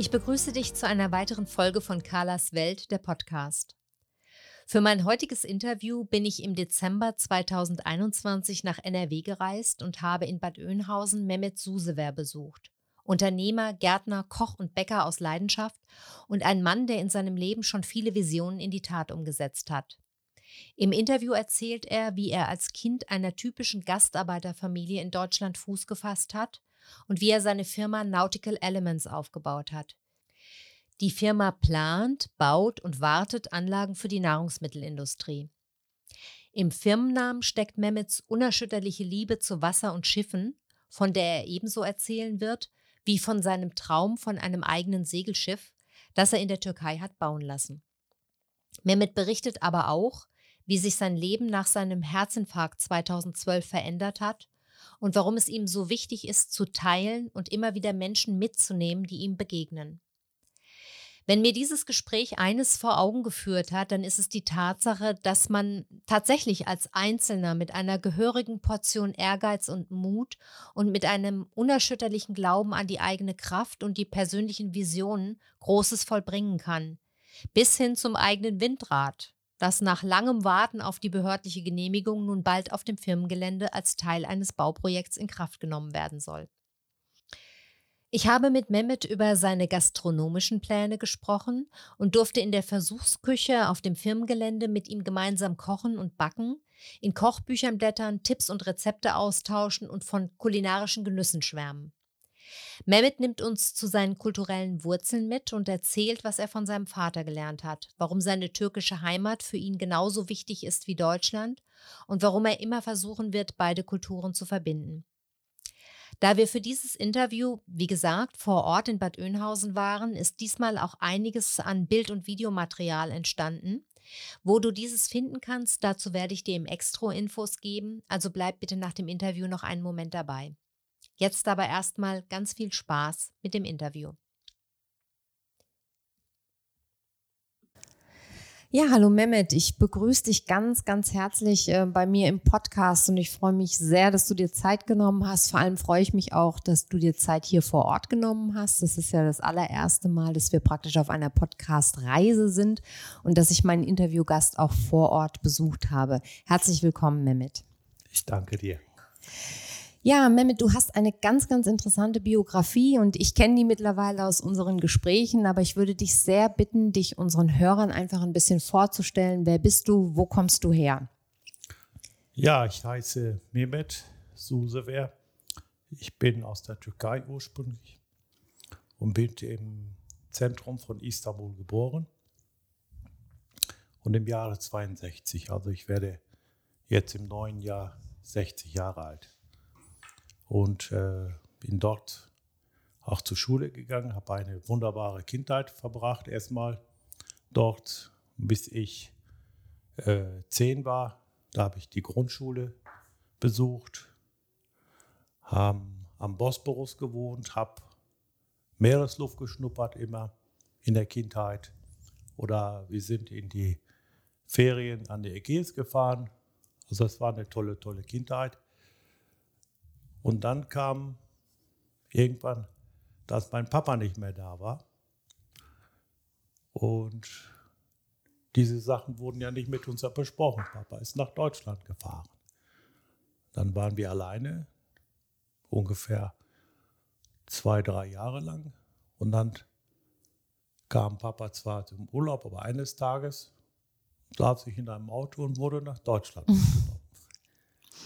Ich begrüße dich zu einer weiteren Folge von Carlas Welt, der Podcast. Für mein heutiges Interview bin ich im Dezember 2021 nach NRW gereist und habe in Bad Oeynhausen Mehmet Susewer besucht. Unternehmer, Gärtner, Koch und Bäcker aus Leidenschaft und ein Mann, der in seinem Leben schon viele Visionen in die Tat umgesetzt hat. Im Interview erzählt er, wie er als Kind einer typischen Gastarbeiterfamilie in Deutschland Fuß gefasst hat und wie er seine Firma Nautical Elements aufgebaut hat. Die Firma plant, baut und wartet Anlagen für die Nahrungsmittelindustrie. Im Firmennamen steckt Mehmets unerschütterliche Liebe zu Wasser und Schiffen, von der er ebenso erzählen wird, wie von seinem Traum von einem eigenen Segelschiff, das er in der Türkei hat bauen lassen. Mehmet berichtet aber auch, wie sich sein Leben nach seinem Herzinfarkt 2012 verändert hat und warum es ihm so wichtig ist, zu teilen und immer wieder Menschen mitzunehmen, die ihm begegnen. Wenn mir dieses Gespräch eines vor Augen geführt hat, dann ist es die Tatsache, dass man tatsächlich als Einzelner mit einer gehörigen Portion Ehrgeiz und Mut und mit einem unerschütterlichen Glauben an die eigene Kraft und die persönlichen Visionen Großes vollbringen kann. Bis hin zum eigenen Windrad, das nach langem Warten auf die behördliche Genehmigung nun bald auf dem Firmengelände als Teil eines Bauprojekts in Kraft genommen werden soll. Ich habe mit Mehmet über seine gastronomischen Pläne gesprochen und durfte in der Versuchsküche auf dem Firmengelände mit ihm gemeinsam kochen und backen, in Kochbüchern blättern, Tipps und Rezepte austauschen und von kulinarischen Genüssen schwärmen. Mehmet nimmt uns zu seinen kulturellen Wurzeln mit und erzählt, was er von seinem Vater gelernt hat, warum seine türkische Heimat für ihn genauso wichtig ist wie Deutschland und warum er immer versuchen wird, beide Kulturen zu verbinden. Da wir für dieses Interview, wie gesagt, vor Ort in Bad Oeynhausen waren, ist diesmal auch einiges an Bild- und Videomaterial entstanden. Wo du dieses finden kannst, dazu werde ich dir im Extro Infos geben, also bleib bitte nach dem Interview noch einen Moment dabei. Jetzt aber erstmal ganz viel Spaß mit dem Interview. Ja, hallo Mehmet, ich begrüße dich ganz, ganz herzlich äh, bei mir im Podcast und ich freue mich sehr, dass du dir Zeit genommen hast. Vor allem freue ich mich auch, dass du dir Zeit hier vor Ort genommen hast. Das ist ja das allererste Mal, dass wir praktisch auf einer Podcast-Reise sind und dass ich meinen Interviewgast auch vor Ort besucht habe. Herzlich willkommen, Mehmet. Ich danke dir. Ja, Mehmet, du hast eine ganz, ganz interessante Biografie und ich kenne die mittlerweile aus unseren Gesprächen, aber ich würde dich sehr bitten, dich unseren Hörern einfach ein bisschen vorzustellen. Wer bist du? Wo kommst du her? Ja, ich heiße Mehmet Susever. Ich bin aus der Türkei ursprünglich und bin im Zentrum von Istanbul geboren. Und im Jahre 62, also ich werde jetzt im neuen Jahr 60 Jahre alt und äh, bin dort auch zur Schule gegangen, habe eine wunderbare Kindheit verbracht, erstmal dort, bis ich äh, zehn war. Da habe ich die Grundschule besucht, habe am Bosporus gewohnt, habe Meeresluft geschnuppert immer in der Kindheit. Oder wir sind in die Ferien an der Ägäis gefahren. Also das war eine tolle, tolle Kindheit. Und dann kam irgendwann, dass mein Papa nicht mehr da war. Und diese Sachen wurden ja nicht mit uns besprochen. Papa ist nach Deutschland gefahren. Dann waren wir alleine, ungefähr zwei, drei Jahre lang. Und dann kam Papa zwar zum Urlaub, aber eines Tages saß ich in einem Auto und wurde nach Deutschland mitgenommen.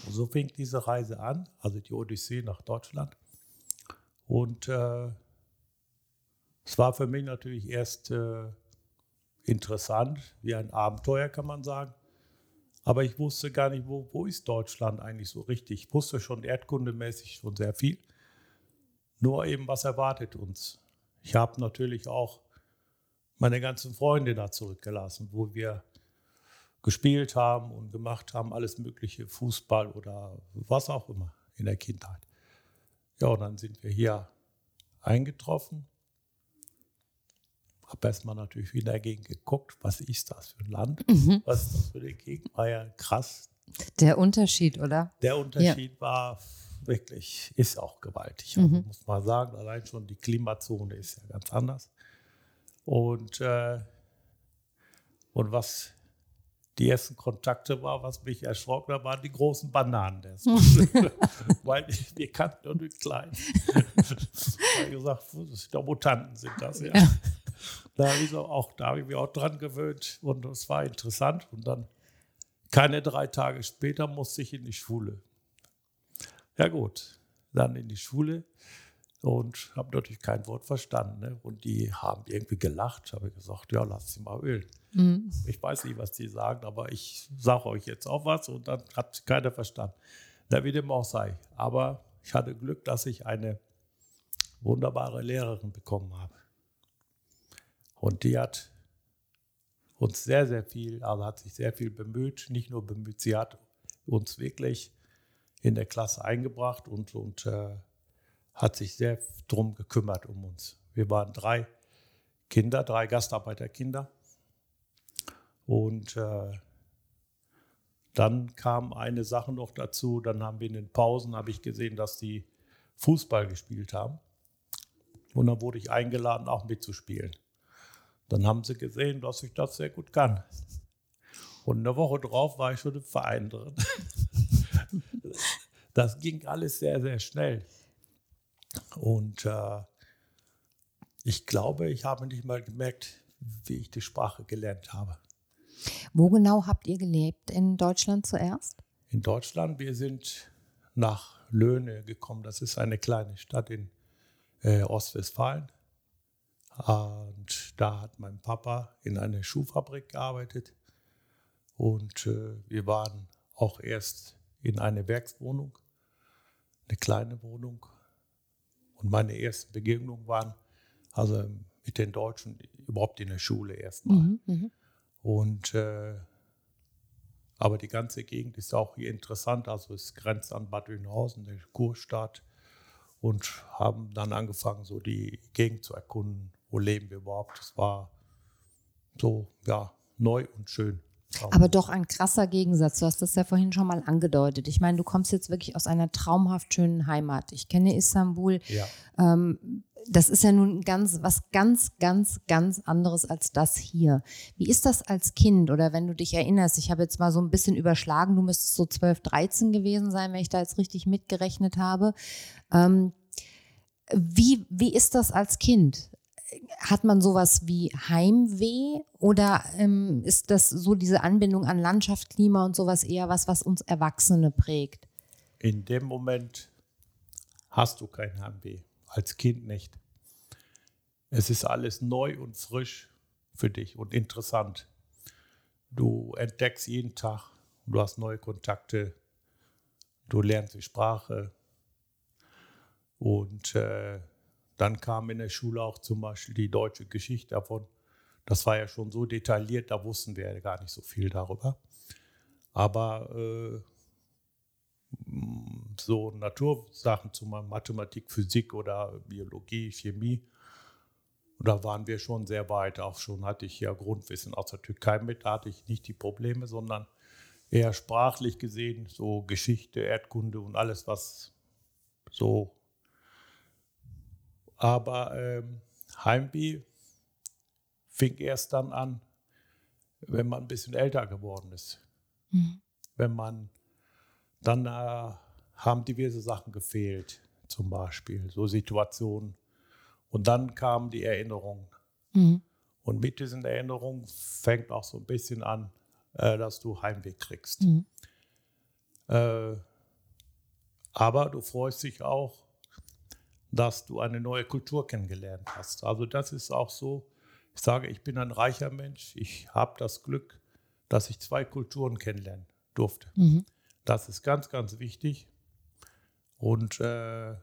So fing diese Reise an, also die Odyssee nach Deutschland. Und äh, es war für mich natürlich erst äh, interessant, wie ein Abenteuer kann man sagen. Aber ich wusste gar nicht, wo, wo ist Deutschland eigentlich so richtig. Ich wusste schon erdkundemäßig schon sehr viel. Nur eben, was erwartet uns. Ich habe natürlich auch meine ganzen Freunde da zurückgelassen, wo wir gespielt haben und gemacht haben, alles Mögliche, Fußball oder was auch immer in der Kindheit. Ja, und dann sind wir hier eingetroffen. Habe erstmal natürlich wieder dagegen geguckt, was ist das für ein Land? Mhm. Was ist das für eine Gegend? War ja krass. Der Unterschied, oder? Der Unterschied ja. war wirklich, ist auch gewaltig. Also mhm. muss man sagen, allein schon die Klimazone ist ja ganz anders. Und, äh, und was die ersten Kontakte war, was mich erschrocken hat, waren die großen Bananen. Weil wir kannten nur die kleinen. ich gesagt, doch Mutanten sind das, ja. ja. Da habe ich auch, da habe ich mich auch dran gewöhnt und es war interessant. Und dann keine drei Tage später musste ich in die Schule. Ja gut, dann in die Schule und habe natürlich kein Wort verstanden. Ne? Und die haben irgendwie gelacht. Habe gesagt, ja, lass sie mal ölen. Mhm. Ich weiß nicht, was die sagen, aber ich sage euch jetzt auch was und dann hat keiner verstanden. Na, wie dem auch sei. Aber ich hatte Glück, dass ich eine wunderbare Lehrerin bekommen habe. Und die hat uns sehr, sehr viel, also hat sich sehr viel bemüht, nicht nur bemüht, sie hat uns wirklich in der Klasse eingebracht und, und äh, hat sich sehr darum gekümmert um uns. Wir waren drei Kinder, drei Gastarbeiterkinder. Und äh, dann kam eine Sache noch dazu. Dann haben wir in den Pausen, habe ich gesehen, dass die Fußball gespielt haben. Und dann wurde ich eingeladen, auch mitzuspielen. Dann haben sie gesehen, dass ich das sehr gut kann. Und eine Woche drauf war ich schon im Verein drin. Das ging alles sehr, sehr schnell. Und äh, ich glaube, ich habe nicht mal gemerkt, wie ich die Sprache gelernt habe. Wo genau habt ihr gelebt? In Deutschland zuerst? In Deutschland. Wir sind nach Löhne gekommen. Das ist eine kleine Stadt in äh, Ostwestfalen. Und da hat mein Papa in einer Schuhfabrik gearbeitet. Und äh, wir waren auch erst in einer Werkswohnung, eine kleine Wohnung. Und meine ersten Begegnungen waren also mit den Deutschen überhaupt in der Schule erstmal. Mhm, mhm, und äh, aber die ganze Gegend ist auch hier interessant. Also es grenzt an Bad Oeynhausen, der Kurstadt. Und haben dann angefangen, so die Gegend zu erkunden. Wo leben wir überhaupt? Es war so, ja, neu und schön. Aber doch ein krasser Gegensatz. Du hast das ja vorhin schon mal angedeutet. Ich meine, du kommst jetzt wirklich aus einer traumhaft schönen Heimat. Ich kenne Istanbul. Ja. Ähm, das ist ja nun ganz, was ganz, ganz, ganz anderes als das hier. Wie ist das als Kind oder wenn du dich erinnerst? Ich habe jetzt mal so ein bisschen überschlagen. Du müsstest so 12, 13 gewesen sein, wenn ich da jetzt richtig mitgerechnet habe. Ähm, wie, wie ist das als Kind? Hat man sowas wie Heimweh oder ähm, ist das so diese Anbindung an Landschaft, Klima und sowas eher was, was uns Erwachsene prägt? In dem Moment hast du kein Heimweh, als Kind nicht. Es ist alles neu und frisch für dich und interessant. Du entdeckst jeden Tag, du hast neue Kontakte, du lernst die Sprache und äh, dann kam in der Schule auch zum Beispiel die deutsche Geschichte davon. Das war ja schon so detailliert, da wussten wir ja gar nicht so viel darüber. Aber äh, so Natursachen, zum Beispiel Mathematik, Physik oder Biologie, Chemie, da waren wir schon sehr weit. Auch schon hatte ich ja Grundwissen aus der Türkei mit, da hatte ich nicht die Probleme, sondern eher sprachlich gesehen, so Geschichte, Erdkunde und alles, was so aber ähm, Heimweh fing erst dann an, wenn man ein bisschen älter geworden ist. Mhm. Wenn man, dann äh, haben diverse Sachen gefehlt, zum Beispiel, so Situationen. Und dann kamen die Erinnerungen. Mhm. Und mit diesen Erinnerungen fängt auch so ein bisschen an, äh, dass du Heimweh kriegst. Mhm. Äh, aber du freust dich auch, dass du eine neue Kultur kennengelernt hast. Also das ist auch so, ich sage, ich bin ein reicher Mensch, ich habe das Glück, dass ich zwei Kulturen kennenlernen durfte. Mhm. Das ist ganz, ganz wichtig. Und äh,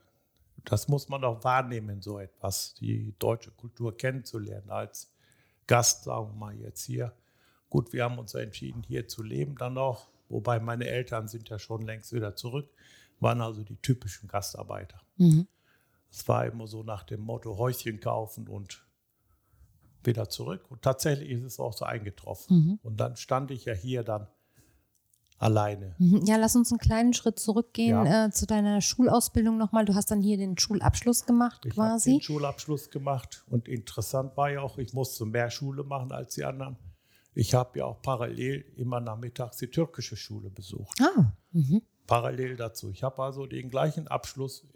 das muss man auch wahrnehmen, so etwas, die deutsche Kultur kennenzulernen als Gast, sagen wir mal jetzt hier. Gut, wir haben uns entschieden, hier zu leben dann noch, wobei meine Eltern sind ja schon längst wieder zurück, waren also die typischen Gastarbeiter. Mhm. Es war immer so nach dem Motto Häuschen kaufen und wieder zurück. Und tatsächlich ist es auch so eingetroffen. Mhm. Und dann stand ich ja hier dann alleine. Mhm. Ja, lass uns einen kleinen Schritt zurückgehen ja. äh, zu deiner Schulausbildung nochmal. Du hast dann hier den Schulabschluss gemacht ich quasi. Ich habe den Schulabschluss gemacht und interessant war ja auch, ich musste mehr Schule machen als die anderen. Ich habe ja auch parallel immer nachmittags die türkische Schule besucht. Ah. Mhm. Parallel dazu. Ich habe also den gleichen Abschluss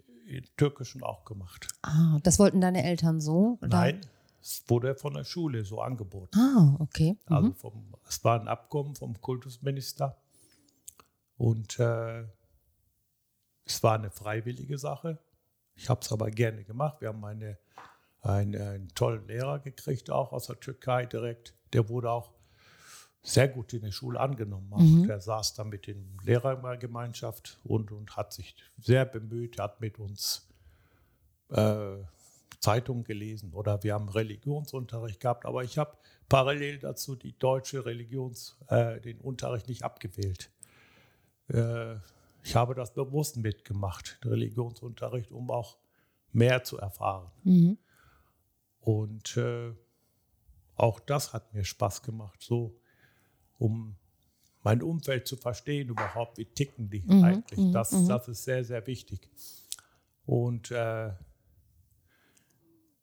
Türkischen auch gemacht. Ah, das wollten deine Eltern so? Oder? Nein, es wurde von der Schule so angeboten. Ah, okay. Mhm. Also vom, es war ein Abkommen vom Kultusminister und äh, es war eine freiwillige Sache. Ich habe es aber gerne gemacht. Wir haben eine, eine, einen tollen Lehrer gekriegt, auch aus der Türkei direkt. Der wurde auch sehr gut in der Schule angenommen. Mhm. Der saß da mit den Lehrern in der Gemeinschaft und, und hat sich sehr bemüht, hat mit uns äh, Zeitungen gelesen oder wir haben Religionsunterricht gehabt, aber ich habe parallel dazu die deutsche Religions, äh, den Unterricht nicht abgewählt. Äh, ich habe das bewusst mitgemacht, den Religionsunterricht, um auch mehr zu erfahren. Mhm. Und äh, auch das hat mir Spaß gemacht, so um mein Umfeld zu verstehen, überhaupt, wie ticken die mhm. eigentlich. Mhm. Das, mhm. das ist sehr, sehr wichtig. Und äh,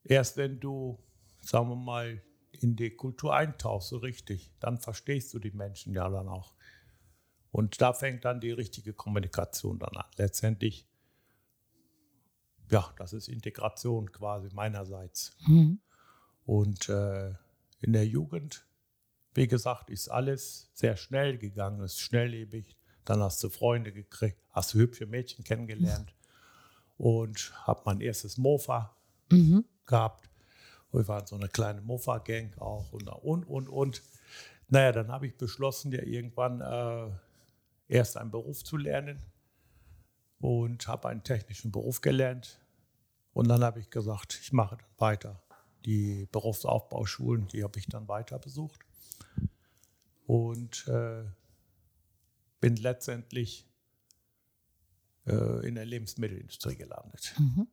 erst wenn du, sagen wir mal, in die Kultur eintauchst, so richtig, dann verstehst du die Menschen ja dann auch. Und da fängt dann die richtige Kommunikation dann an. Letztendlich, ja, das ist Integration quasi meinerseits. Mhm. Und äh, in der Jugend, wie gesagt, ist alles sehr schnell gegangen, ist schnelllebig. Dann hast du Freunde gekriegt, hast du hübsche Mädchen kennengelernt und habe mein erstes Mofa mhm. gehabt. Wir waren so eine kleine Mofa-Gang auch und, und, und, und. Naja, dann habe ich beschlossen, ja irgendwann äh, erst einen Beruf zu lernen und habe einen technischen Beruf gelernt. Und dann habe ich gesagt, ich mache dann weiter. Die Berufsaufbauschulen, die habe ich dann weiter besucht. Und äh, bin letztendlich äh, in der Lebensmittelindustrie gelandet. Mhm.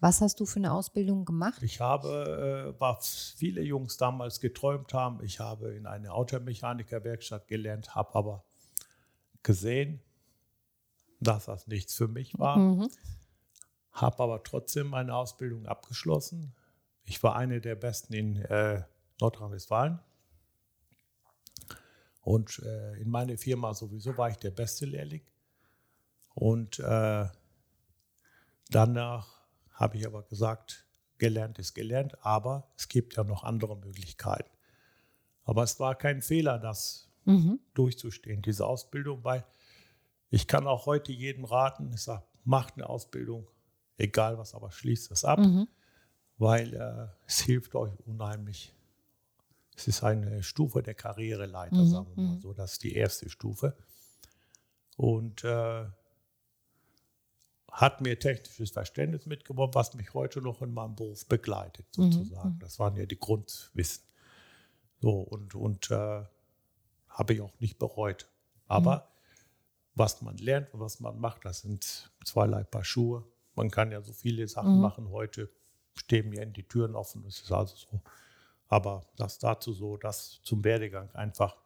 Was hast du für eine Ausbildung gemacht? Ich habe, äh, was viele Jungs damals geträumt haben, ich habe in eine Automechanikerwerkstatt gelernt, habe aber gesehen, dass das nichts für mich war. Mhm. Habe aber trotzdem meine Ausbildung abgeschlossen. Ich war eine der Besten in äh, Nordrhein-Westfalen. Und äh, in meiner Firma sowieso war ich der beste Lehrling. Und äh, danach habe ich aber gesagt, gelernt ist gelernt, aber es gibt ja noch andere Möglichkeiten. Aber es war kein Fehler, das mhm. durchzustehen, diese Ausbildung, weil ich kann auch heute jedem raten, ich sage, macht eine Ausbildung, egal was, aber schließt es ab, mhm. weil äh, es hilft euch unheimlich. Es ist eine Stufe der Karriereleiter, mhm. sagen wir mal mhm. so, das ist die erste Stufe. Und äh, hat mir technisches Verständnis mitgebracht, was mich heute noch in meinem Beruf begleitet, mhm, sozusagen. Mhm. Das waren ja die Grundwissen. So, und, und äh, habe ich auch nicht bereut. Aber mhm. was man lernt und was man macht, das sind zweierlei Paar Schuhe. Man kann ja so viele Sachen mhm. machen heute, stehen mir in die Türen offen, das ist also so. Aber das dazu so, das zum Werdegang einfach.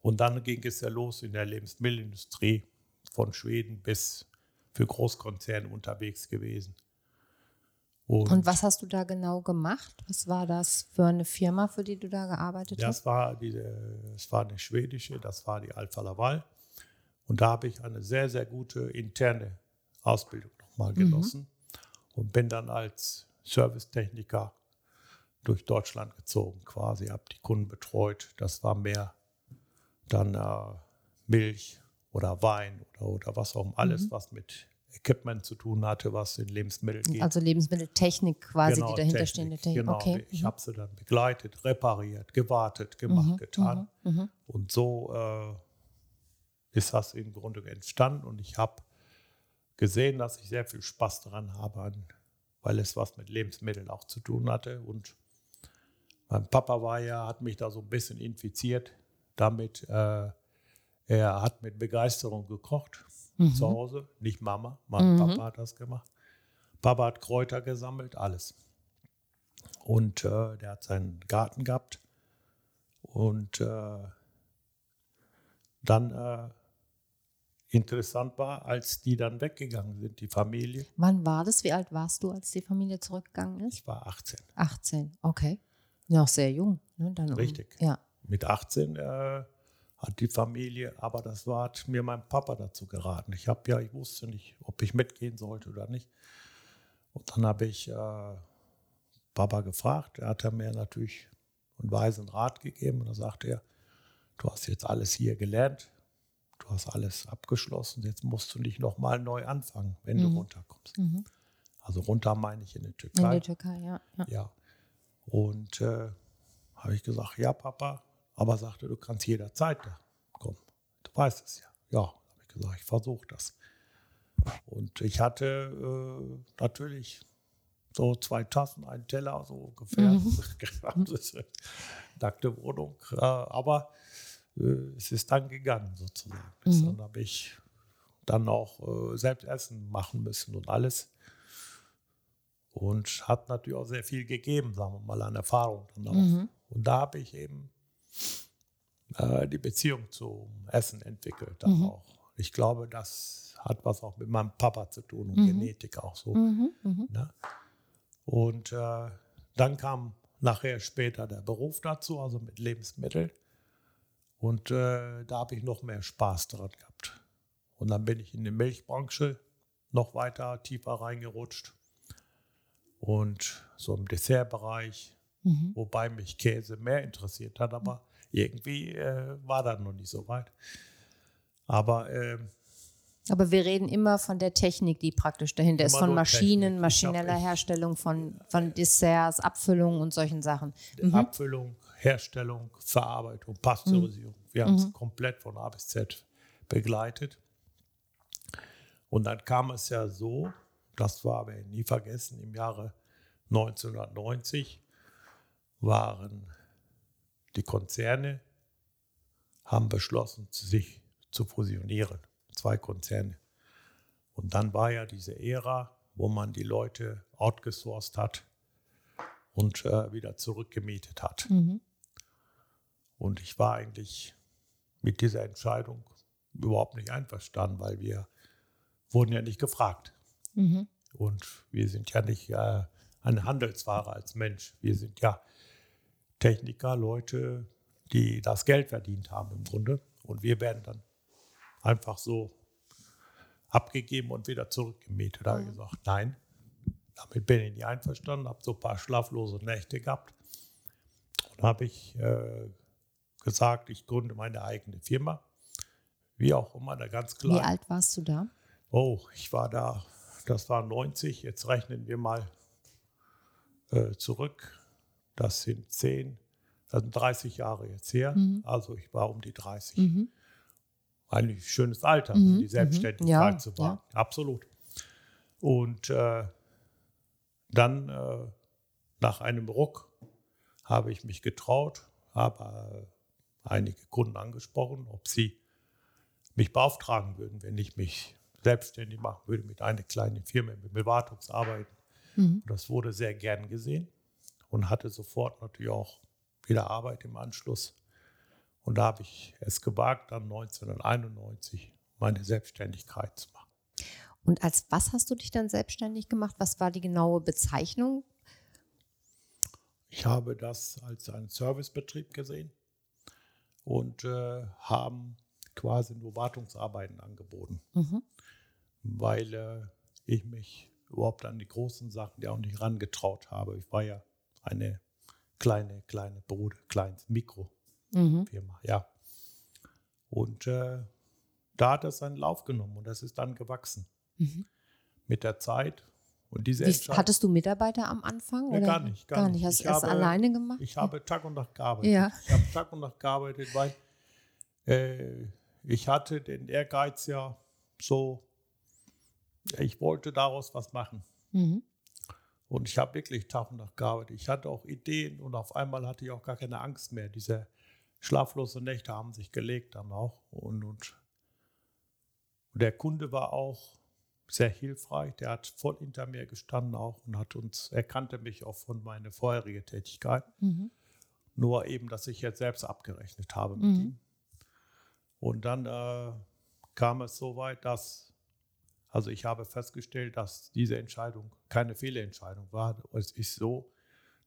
Und dann ging es ja los in der Lebensmittelindustrie von Schweden bis für Großkonzerne unterwegs gewesen. Und, und, was hast du da genau gemacht? Was war das für eine Firma, für die du da gearbeitet das hast? War die, das war eine schwedische, das war die Alfa Laval. Und da habe ich eine sehr, sehr gute interne Ausbildung nochmal mhm. genossen mhm. und bin dann als Servicetechniker durch Deutschland gezogen, quasi, habe die Kunden betreut. Das war mehr dann äh, Milch oder Wein oder, oder was auch immer, alles, mhm. was mit Equipment zu tun hatte, was in Lebensmitteln geht. Also Lebensmitteltechnik quasi, genau, die dahinterstehende Technik. Technik. Genau, okay. ich mhm. habe sie dann begleitet, repariert, gewartet, gemacht, mhm. getan. Mhm. mhm. Und so äh, ist das im Grunde entstanden und ich habe gesehen, dass ich sehr viel Spaß daran habe, weil es was mit Lebensmitteln auch zu tun hatte und Mein Papa war ja, hat mich da so ein bisschen infiziert damit. Äh, er hat mit Begeisterung gekocht Mhm. zu Hause, nicht Mama. Mein Mhm. Papa hat das gemacht. Papa hat Kräuter gesammelt, alles. Und äh, der hat seinen Garten gehabt. Und äh, dann äh, interessant war, als die dann weggegangen sind, die Familie. Wann war das? Wie alt warst du, als die Familie zurückgegangen ist? Ich war 18. 18, okay. Noch sehr jung. Ne? Dann um- Richtig. Ja. Mit 18 äh, hat die Familie, aber das war, hat mir mein Papa dazu geraten. Ich habe ja, ich wusste nicht, ob ich mitgehen sollte oder nicht. Und dann habe ich äh, Papa gefragt. Er hat mir natürlich einen weisen Rat gegeben. Und da sagte er, du hast jetzt alles hier gelernt, du hast alles abgeschlossen, jetzt musst du nicht nochmal neu anfangen, wenn Mhm. du runterkommst. Mhm. Also runter meine ich in die In Türkei. der Türkei, ja. ja. Ja. Und äh, habe ich gesagt, ja, Papa, aber sagte, du kannst jederzeit da kommen. Du weißt es ja. Ja, habe ich gesagt, ich versuche das. Und ich hatte äh, natürlich so zwei Tassen, einen Teller, so ungefähr. Nackte Wohnung. Äh, aber äh, es ist dann gegangen sozusagen. Mhm. Dann habe ich dann auch äh, selbst Essen machen müssen und alles. Und hat natürlich auch sehr viel gegeben, sagen wir mal, an Erfahrung. Mhm. Und da habe ich eben äh, die Beziehung zum Essen entwickelt dann Mhm. auch. Ich glaube, das hat was auch mit meinem Papa zu tun und Mhm. Genetik auch so. Mhm. Mhm. Ne? Und äh, dann kam nachher später der Beruf dazu, also mit Lebensmitteln. Und äh, da habe ich noch mehr Spaß daran gehabt. Und dann bin ich in die Milchbranche noch weiter tiefer reingerutscht. Und so im Dessertbereich, Mhm. wobei mich Käse mehr interessiert hat, aber irgendwie äh, war das noch nicht so weit. Aber ähm, Aber wir reden immer von der Technik, die praktisch dahinter ist, von Maschinen, Technik. Maschineller ich- Herstellung von, von Desserts, Abfüllungen und solchen Sachen. Mhm. Abfüllung, Herstellung, Verarbeitung, Pasteurisierung. Wir haben es komplett von A bis Z begleitet. Und dann kam es ja so, das war wir nie vergessen, im Jahre 1990 waren die Konzerne, haben beschlossen, sich zu fusionieren. Zwei Konzerne. Und dann war ja diese Ära, wo man die Leute outgesourced hat und äh, wieder zurückgemietet hat. Mhm. Und ich war eigentlich mit dieser Entscheidung überhaupt nicht einverstanden, weil wir wurden ja nicht gefragt. Mhm. Und wir sind ja nicht äh, eine Handelsware als Mensch. Wir sind ja Techniker, Leute, die das Geld verdient haben im Grunde. Und wir werden dann einfach so abgegeben und wieder zurückgemietet. Da habe ich gesagt, nein, damit bin ich nicht einverstanden, habe so ein paar schlaflose Nächte gehabt. Und habe ich äh, gesagt, ich gründe meine eigene Firma. Wie auch immer, da ganz klar. Wie alt warst du da? Oh, ich war da, das war 90, jetzt rechnen wir mal äh, zurück. Das sind 10, das sind 30 Jahre jetzt her. Mhm. Also ich war um die 30. Mhm. Eigentlich schönes Alter, Mhm, um die mhm. Selbstständigkeit Ja, zu wagen. Absolut. Und äh, dann äh, nach einem Ruck habe ich mich getraut, habe äh, einige Kunden angesprochen, ob sie mich beauftragen würden, wenn ich mich selbstständig machen würde mit einer kleinen Firma, mit Bewartungsarbeiten. Mhm. Das wurde sehr gern gesehen und hatte sofort natürlich auch wieder Arbeit im Anschluss. Und da habe ich es gewagt, dann 1991 meine Selbstständigkeit zu machen. Und als was hast du dich dann selbstständig gemacht? Was war die genaue Bezeichnung? Ich habe das als einen Servicebetrieb gesehen und äh, haben quasi nur Wartungsarbeiten angeboten, Mhm. Weil äh, ich mich überhaupt an die großen Sachen ja auch nicht rangetraut habe. Ich war ja eine kleine, kleine Bude, kleines Mikrofirma, Mhm. ja. Und äh, da hat es seinen Lauf genommen und das ist dann gewachsen Mhm. mit der Zeit. Und diese Wie, hattest du Mitarbeiter am Anfang? Nee, oder? gar nicht, gar Gar nicht. Hast du das alleine gemacht? Ich habe Tag und Nacht gearbeitet. Ja. Ich habe Tag und Nacht gearbeitet, weil äh, ich hatte den Ehrgeiz ja so, ich wollte daraus was machen. Mhm. Und ich habe wirklich Tag und Nacht gearbeitet. Ich hatte auch Ideen und auf einmal hatte ich auch gar keine Angst mehr. Diese schlaflosen Nächte haben sich gelegt dann auch. Und, und der Kunde war auch sehr hilfreich. Der hat voll hinter mir gestanden auch und hat uns, er kannte mich auch von meiner vorherigen Tätigkeit. Mhm. Nur eben, dass ich jetzt selbst abgerechnet habe mit mhm. ihm. Und dann äh, kam es so weit, dass, also ich habe festgestellt, dass diese Entscheidung keine Fehlentscheidung war. Es ist so,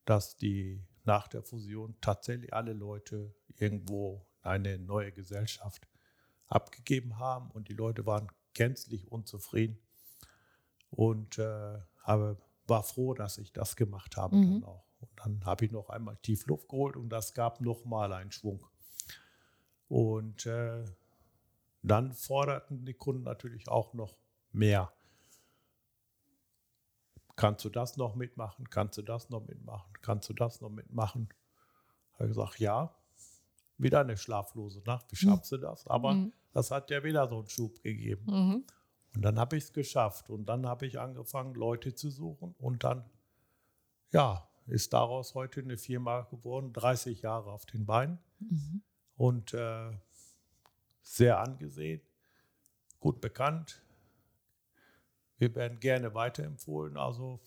dass die nach der Fusion tatsächlich alle Leute irgendwo eine neue Gesellschaft abgegeben haben und die Leute waren gänzlich unzufrieden und äh, habe, war froh, dass ich das gemacht habe mhm. dann auch. Und dann habe ich noch einmal tief Luft geholt und das gab nochmal einen Schwung. Und äh, dann forderten die Kunden natürlich auch noch mehr. Kannst du das noch mitmachen? Kannst du das noch mitmachen? Kannst du das noch mitmachen? Habe ich gesagt, ja. Wieder eine schlaflose Nacht. Wie schaffst du das? Aber mhm. das hat ja wieder so einen Schub gegeben. Mhm. Und dann habe ich es geschafft. Und dann habe ich angefangen, Leute zu suchen. Und dann, ja, ist daraus heute eine Firma geworden, 30 Jahre auf den Beinen. Mhm. Und äh, sehr angesehen, gut bekannt. Wir werden gerne weiterempfohlen. Also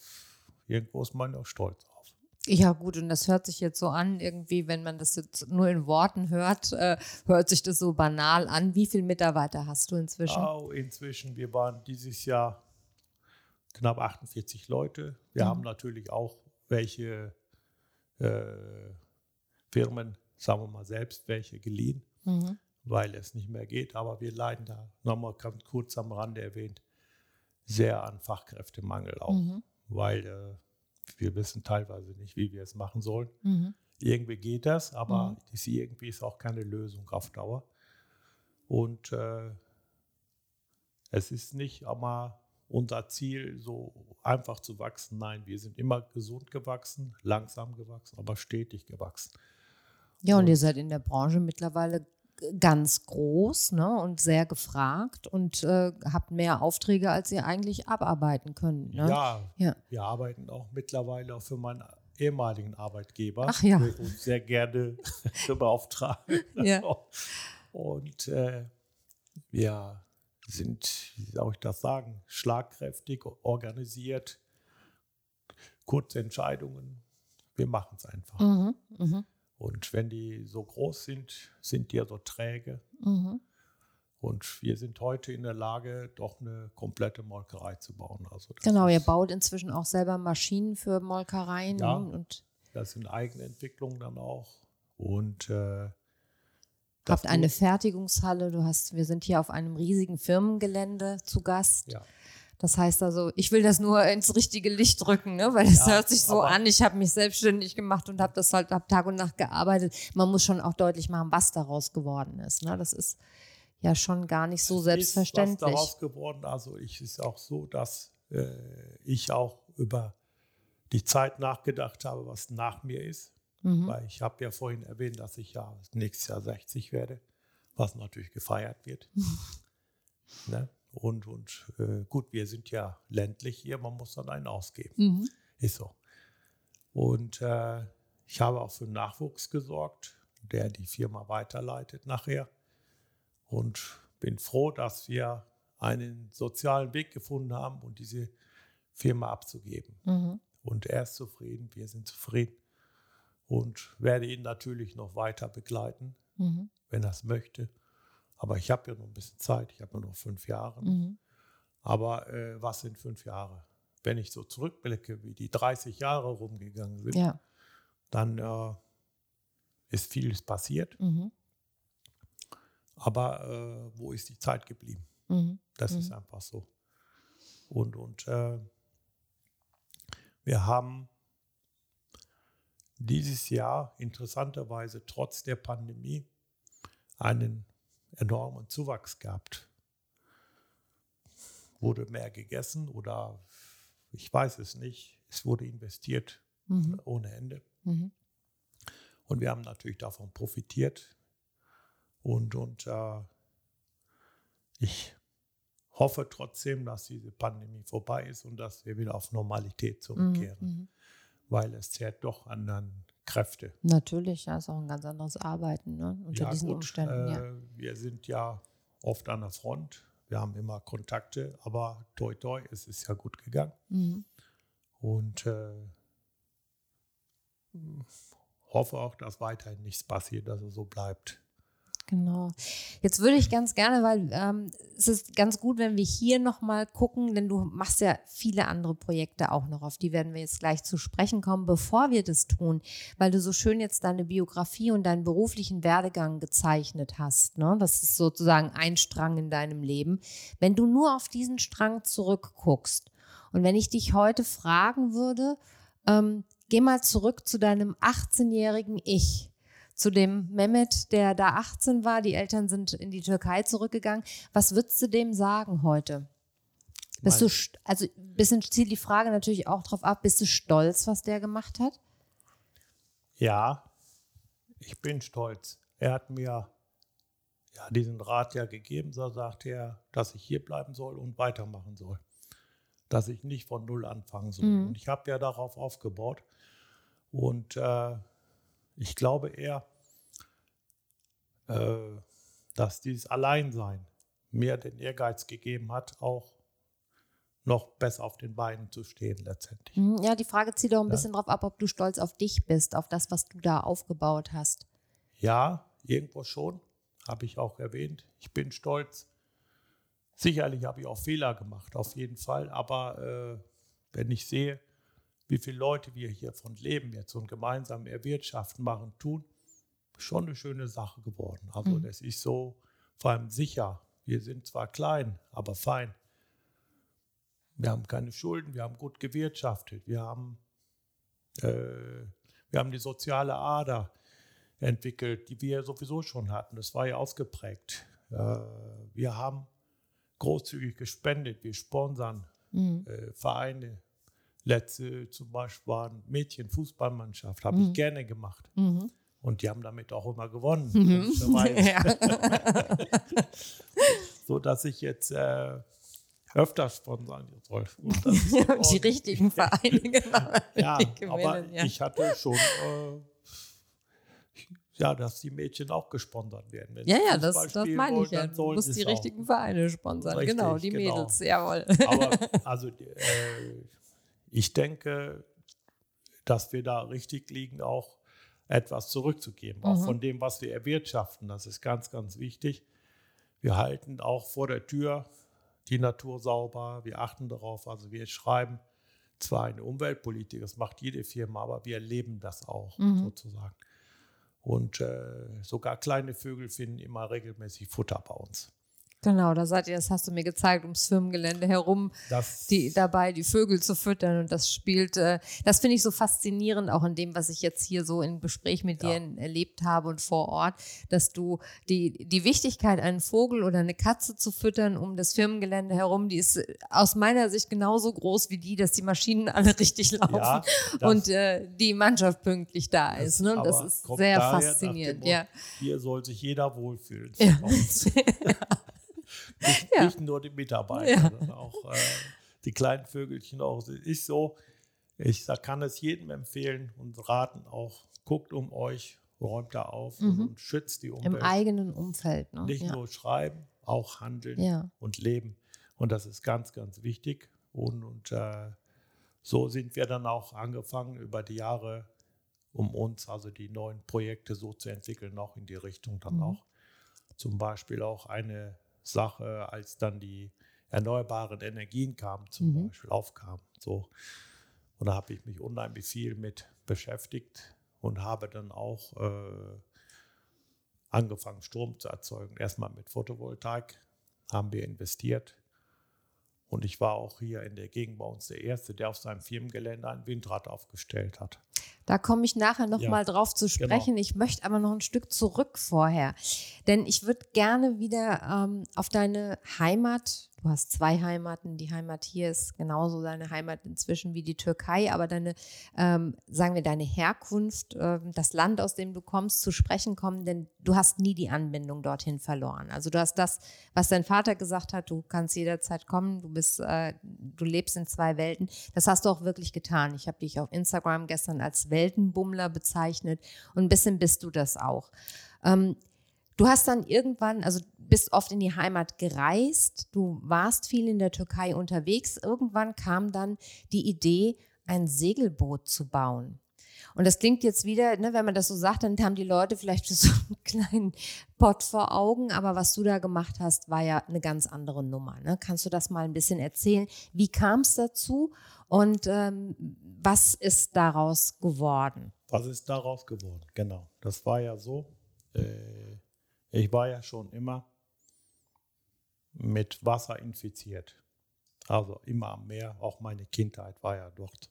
irgendwo ist man auch stolz auf. Ja, gut, und das hört sich jetzt so an, irgendwie, wenn man das jetzt nur in Worten hört, äh, hört sich das so banal an. Wie viele Mitarbeiter hast du inzwischen? Oh, inzwischen, wir waren dieses Jahr knapp 48 Leute. Wir mhm. haben natürlich auch welche äh, Firmen, sagen wir mal selbst, welche geliehen. Mhm weil es nicht mehr geht. Aber wir leiden da, nochmal ganz kurz am Rande erwähnt, sehr an Fachkräftemangel auch, mhm. weil äh, wir wissen teilweise nicht, wie wir es machen sollen. Mhm. Irgendwie geht das, aber mhm. das irgendwie ist auch keine Lösung auf Dauer. Und äh, es ist nicht immer unser Ziel, so einfach zu wachsen. Nein, wir sind immer gesund gewachsen, langsam gewachsen, aber stetig gewachsen. Ja, und, und ihr seid in der Branche mittlerweile ganz groß ne, und sehr gefragt und äh, habt mehr Aufträge, als ihr eigentlich abarbeiten könnt. Ne? Ja, ja, wir arbeiten auch mittlerweile auch für meinen ehemaligen Arbeitgeber, Ach ja. der uns sehr gerne beauftragen. Ja. Und äh, wir sind, wie soll ich das sagen, schlagkräftig, organisiert, kurze Entscheidungen. Wir machen es einfach. Mhm, mh. Und wenn die so groß sind, sind die ja so träge. Mhm. Und wir sind heute in der Lage, doch eine komplette Molkerei zu bauen. Also genau, ihr baut inzwischen auch selber Maschinen für Molkereien. Ja, und das sind eigene Entwicklungen dann auch. Und äh, habt eine Fertigungshalle. Du hast, wir sind hier auf einem riesigen Firmengelände zu Gast. Ja. Das heißt also, ich will das nur ins richtige Licht drücken, ne? weil es ja, hört sich so an. Ich habe mich selbstständig gemacht und habe das halt ab Tag und Nacht gearbeitet. Man muss schon auch deutlich machen, was daraus geworden ist. Ne? Das ist ja schon gar nicht so selbstverständlich. Ist was daraus geworden. Also ich ist auch so, dass äh, ich auch über die Zeit nachgedacht habe, was nach mir ist. Mhm. Weil ich habe ja vorhin erwähnt, dass ich ja nächstes Jahr 60 werde, was natürlich gefeiert wird. ne? Und, und äh, gut, wir sind ja ländlich hier, man muss dann einen ausgeben. Mhm. Ist so. Und äh, ich habe auch für Nachwuchs gesorgt, der die Firma weiterleitet nachher. Und bin froh, dass wir einen sozialen Weg gefunden haben, um diese Firma abzugeben. Mhm. Und er ist zufrieden, wir sind zufrieden. Und werde ihn natürlich noch weiter begleiten, mhm. wenn er es möchte. Aber ich habe ja noch ein bisschen Zeit. Ich habe nur noch fünf Jahre. Mhm. Aber äh, was sind fünf Jahre? Wenn ich so zurückblicke, wie die 30 Jahre rumgegangen sind, ja. dann äh, ist vieles passiert. Mhm. Aber äh, wo ist die Zeit geblieben? Mhm. Das ist mhm. einfach so. Und, und äh, wir haben dieses Jahr interessanterweise trotz der Pandemie einen enormen Zuwachs gehabt. Wurde mehr gegessen oder ich weiß es nicht. Es wurde investiert mhm. ohne Ende. Mhm. Und wir haben natürlich davon profitiert. Und, und äh, ich hoffe trotzdem, dass diese Pandemie vorbei ist und dass wir wieder auf Normalität zurückkehren, Mhm. weil es zehrt doch an den Kräfte. Natürlich, ja, ist auch ein ganz anderes Arbeiten ne? unter Ja, diesen gut, Umständen. ja. äh, Wir sind ja oft an der Front, wir haben immer Kontakte, aber toi toi, es ist ja gut gegangen. Mhm. Und äh, hoffe auch, dass weiterhin nichts passiert, dass es so bleibt. Genau. Jetzt würde ich ganz gerne, weil ähm, es ist ganz gut, wenn wir hier nochmal gucken, denn du machst ja viele andere Projekte auch noch, auf die werden wir jetzt gleich zu sprechen kommen, bevor wir das tun, weil du so schön jetzt deine Biografie und deinen beruflichen Werdegang gezeichnet hast. Ne? Das ist sozusagen ein Strang in deinem Leben. Wenn du nur auf diesen Strang zurückguckst und wenn ich dich heute fragen würde, ähm, geh mal zurück zu deinem 18-jährigen Ich zu dem Mehmet, der da 18 war. Die Eltern sind in die Türkei zurückgegangen. Was würdest du dem sagen heute? Bist du, Mein- st- also ein bisschen zielt die Frage natürlich auch drauf ab, bist du stolz, was der gemacht hat? Ja, ich bin stolz. Er hat mir ja, diesen Rat ja gegeben, so sagte er, dass ich hier bleiben soll und weitermachen soll. Dass ich nicht von Null anfangen soll. Mhm. Und ich habe ja darauf aufgebaut. Und äh, ich glaube eher, äh, dass dieses Alleinsein mir den Ehrgeiz gegeben hat, auch noch besser auf den Beinen zu stehen letztendlich. Hm, Ja, die Frage zielt auch ein Ja. bisschen drauf ab, ob du stolz auf dich bist, auf das, was du da aufgebaut hast. Ja, irgendwo schon, habe ich auch erwähnt. Ich bin stolz. Sicherlich habe ich auch Fehler gemacht, auf jeden Fall. Aber äh, wenn ich sehe, wie viele Leute wir hiervon leben jetzt und gemeinsam erwirtschaften, machen, tun, schon eine schöne Sache geworden. Also Mhm. das ist so vor allem sicher. Wir sind zwar klein, aber fein. Wir haben keine Schulden, wir haben gut gewirtschaftet, wir haben, äh, wir haben die soziale Ader entwickelt, die wir sowieso schon hatten. Das war ja ausgeprägt. Äh, wir haben großzügig gespendet, wir sponsern Mhm. äh, Vereine. Letzte zum Beispiel waren Mädchenfußballmannschaft, habe Mhm. ich gerne gemacht. Mhm. Und die haben damit auch immer gewonnen. Mhm. ja. So dass ich jetzt äh, öfter sponsern soll. Die richtigen Vereine, genau. Ja, die aber gewinnen, ja. ich hatte schon, äh, ja, dass die Mädchen auch gesponsert werden. Wenn Ja, ja, das, das meine ich ja. Du musst die auch. richtigen Vereine sponsern. Richtig, genau, die genau. Mädels, jawohl. Aber also äh, ich denke, dass wir da richtig liegen, auch etwas zurückzugeben, auch Mhm. von dem, was wir erwirtschaften. Das ist ganz, ganz wichtig. Wir halten auch vor der Tür die Natur sauber. Wir achten darauf. Also wir schreiben zwar eine Umweltpolitik, das macht jede Firma, aber wir leben das auch Mhm. sozusagen. Und äh, sogar kleine Vögel finden immer regelmäßig Futter bei uns. Genau, da seid ihr, das hast du mir gezeigt, ums Firmengelände herum, Das die dabei, die Vögel zu füttern. Und das spielt, äh, das finde ich so faszinierend, auch in dem, was ich jetzt hier so im Gespräch mit Ja. dir erlebt habe und vor Ort, dass du die, die Wichtigkeit, einen Vogel oder eine Katze zu füttern um das Firmengelände herum, die ist aus meiner Sicht genauso groß wie die, dass die Maschinen alle richtig laufen Ja, und äh, die Mannschaft pünktlich da ist. Ne? Das ist sehr faszinierend. Ja. Hier soll sich jeder wohlfühlen. Ja. Nicht, Ja. nicht nur die Mitarbeiter, Ja. sondern auch äh, die kleinen Vögelchen auch. Ist so, ich sag, kann es jedem empfehlen und raten auch, guckt um euch, räumt da auf Mhm. und, schützt die Im Umwelt. eigenen Umfeld. Ne? Nicht ja. nur schreiben, auch handeln und leben. Und das ist ganz, ganz wichtig. Und, und äh, so sind wir dann auch angefangen, über die Jahre um uns, also die neuen Projekte so zu entwickeln, auch in die Richtung dann Mhm. auch. Zum Beispiel auch eine Sache, als dann die erneuerbaren Energien kamen, zum Mhm. Beispiel aufkamen. So. Und da habe ich mich unheimlich viel mit beschäftigt und habe dann auch äh, angefangen, Strom zu erzeugen. Erstmal mit Photovoltaik haben wir investiert. Und ich war auch hier in der Gegend bei uns der Erste, der auf seinem Firmengelände ein Windrad aufgestellt hat. Da komme ich nachher noch Ja, drauf zu sprechen. Ich möchte aber noch ein Stück zurück vorher. Denn ich würde gerne wieder ähm, auf deine Heimat du hast zwei Heimaten. Die Heimat hier ist genauso deine Heimat inzwischen wie die Türkei, aber deine, ähm, sagen wir, deine Herkunft, äh, das Land, aus dem du kommst, zu sprechen kommen, denn du hast nie die Anbindung dorthin verloren. Also du hast das, was dein Vater gesagt hat, du kannst jederzeit kommen, du bist, äh, du lebst in zwei Welten. Das hast du auch wirklich getan. Ich habe dich auf Instagram gestern als Weltenbummler bezeichnet und ein bisschen bist du das auch. Ähm, Du hast dann irgendwann, also bist oft in die Heimat gereist, du warst viel in der Türkei unterwegs. Irgendwann kam dann die Idee, ein Segelboot zu bauen. Und das klingt jetzt wieder, ne, wenn man das so sagt, dann haben die Leute vielleicht so einen kleinen Pott vor Augen. Aber was du da gemacht hast, war ja eine ganz andere Nummer. Ne? Kannst du das mal ein bisschen erzählen? Wie kam es dazu und ähm, was ist daraus geworden? Was ist daraus geworden? Genau. Das war ja so. Äh ich war ja schon immer mit Wasser infiziert. Also immer am Meer, auch meine Kindheit war ja dort.